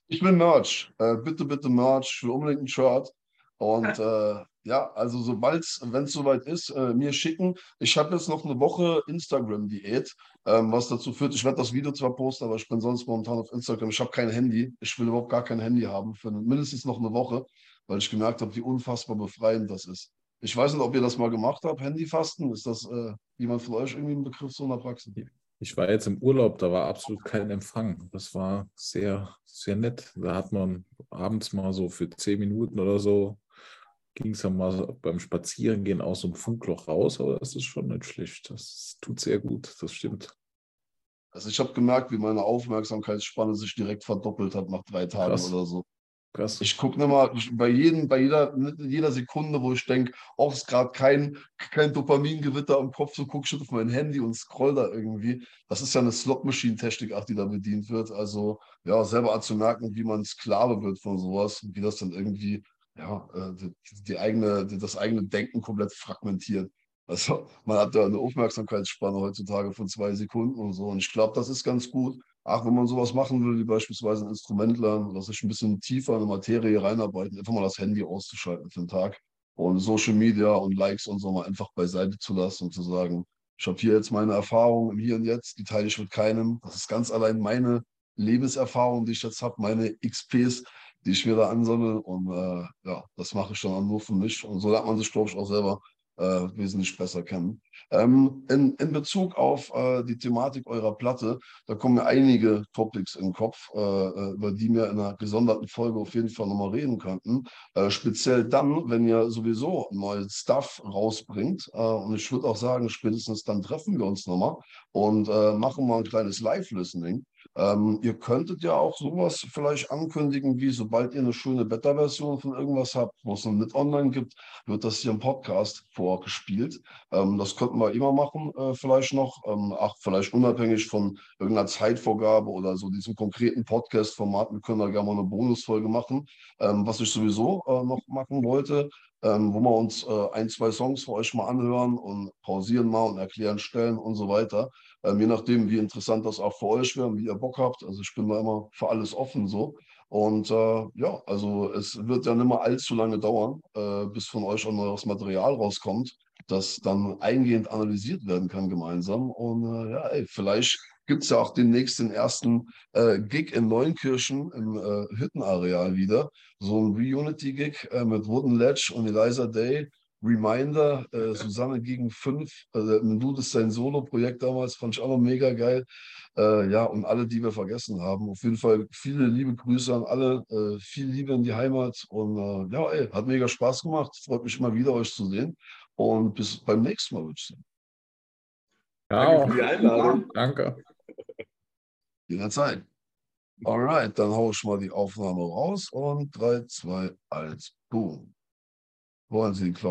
Ich bin Merch. Äh, bitte, bitte Merch. Will unbedingt einen Shirt. Und äh, ja, also sobald, wenn es soweit ist, äh, mir schicken. Ich habe jetzt noch eine Woche Instagram-Diät, ähm, was dazu führt, ich werde das Video zwar posten, aber ich bin sonst momentan auf Instagram. Ich habe kein Handy. Ich will überhaupt gar kein Handy haben für mindestens noch eine Woche, weil ich gemerkt habe, wie unfassbar befreiend das ist. Ich weiß nicht, ob ihr das mal gemacht habt, Handyfasten. Ist das äh, jemand von euch irgendwie ein Begriff so in der Praxis? Ich war jetzt im Urlaub, da war absolut kein Empfang. Das war sehr, sehr nett. Da hat man abends mal so für zehn Minuten oder so ging es ja mal beim Spazierengehen aus so einem Funkloch raus, aber das ist schon nicht schlecht. Das tut sehr gut, das stimmt. Also ich habe gemerkt, wie meine Aufmerksamkeitsspanne sich direkt verdoppelt hat nach drei Tagen Krass. oder so. Krass. Ich gucke mal bei, jedem, bei jeder, jeder Sekunde, wo ich denke, auch ist gerade kein, kein Dopamingewitter im Kopf, so gucke ich auf mein Handy und scroll da irgendwie. Das ist ja eine Slot-Machine-Technik, die da bedient wird. Also ja, selber anzumerken, wie man Sklave wird von sowas und wie das dann irgendwie ja, äh, die, die, eigene, das eigene Denken komplett fragmentiert. Also man hat ja eine Aufmerksamkeitsspanne heutzutage von zwei Sekunden und so. Und ich glaube, das ist ganz gut. Ach, wenn man sowas machen will, wie beispielsweise ein Instrument lernen oder sich ein bisschen tiefer in eine Materie reinarbeiten, einfach mal das Handy auszuschalten für den Tag und Social Media und Likes und so mal einfach beiseite zu lassen und zu sagen, ich habe hier jetzt meine Erfahrung im Hier und Jetzt, die teile ich mit keinem. Das ist ganz allein meine Lebenserfahrung, die ich jetzt habe, meine XPs, die ich mir da ansammle. Und äh, ja, das mache ich dann nur für mich. Und so lernt man sich, glaube ich, auch selber äh, wesentlich besser kennen. Ähm, in, in Bezug auf äh, die Thematik eurer Platte, da kommen mir einige Topics in den Kopf, äh, äh, über die wir in einer gesonderten Folge auf jeden Fall nochmal reden könnten. Äh, speziell dann, wenn ihr sowieso neues Stuff rausbringt. Äh, und ich würde auch sagen, spätestens dann treffen wir uns nochmal und machen mal ein kleines Live-Listening. Ähm, ihr könntet ja auch sowas vielleicht ankündigen, wie sobald ihr eine schöne Beta-Version von irgendwas habt, wo es noch mit online gibt, wird das hier im Podcast vorgespielt. Ähm, das könnten wir immer machen, äh, vielleicht noch. Ähm, ach, vielleicht unabhängig von irgendeiner Zeitvorgabe oder so diesem konkreten Podcast-Format. Wir können da gerne mal eine Bonusfolge machen. Ähm, was ich sowieso äh, noch machen wollte, ähm, wo wir uns äh, ein, zwei Songs für euch mal anhören und pausieren mal und erklären Stellen und so weiter. Ähm, je nachdem, wie interessant das auch für euch wäre und wie ihr Bock habt. Also ich bin da immer für alles offen so. Und äh, ja, also es wird ja nicht mehr allzu lange dauern, äh, bis von euch auch neues Material rauskommt, das dann eingehend analysiert werden kann gemeinsam. Und äh, ja, ey, vielleicht gibt es ja auch demnächst den ersten äh, Gig in Neunkirchen im äh, Hüttenareal wieder. So ein Reunity-Gig äh, mit Wooden Ledge und Eliza Day. Reminder, äh, Susanne gegen fünf. Also, du, das ist sein Solo-Projekt damals, fand ich auch noch mega geil. Äh, ja, und alle, die wir vergessen haben. Auf jeden Fall viele liebe Grüße an alle, äh, viel Liebe in die Heimat. Und äh, ja, ey, hat mega Spaß gemacht. Freut mich immer wieder, euch zu sehen. Und bis beim nächsten Mal, würde ich sagen. Ja, Danke für die Einladung. danke. Jederzeit. Alright, dann haue ich mal die Aufnahme raus und 3, 2, 1, boom. Wollen Sie die Cloud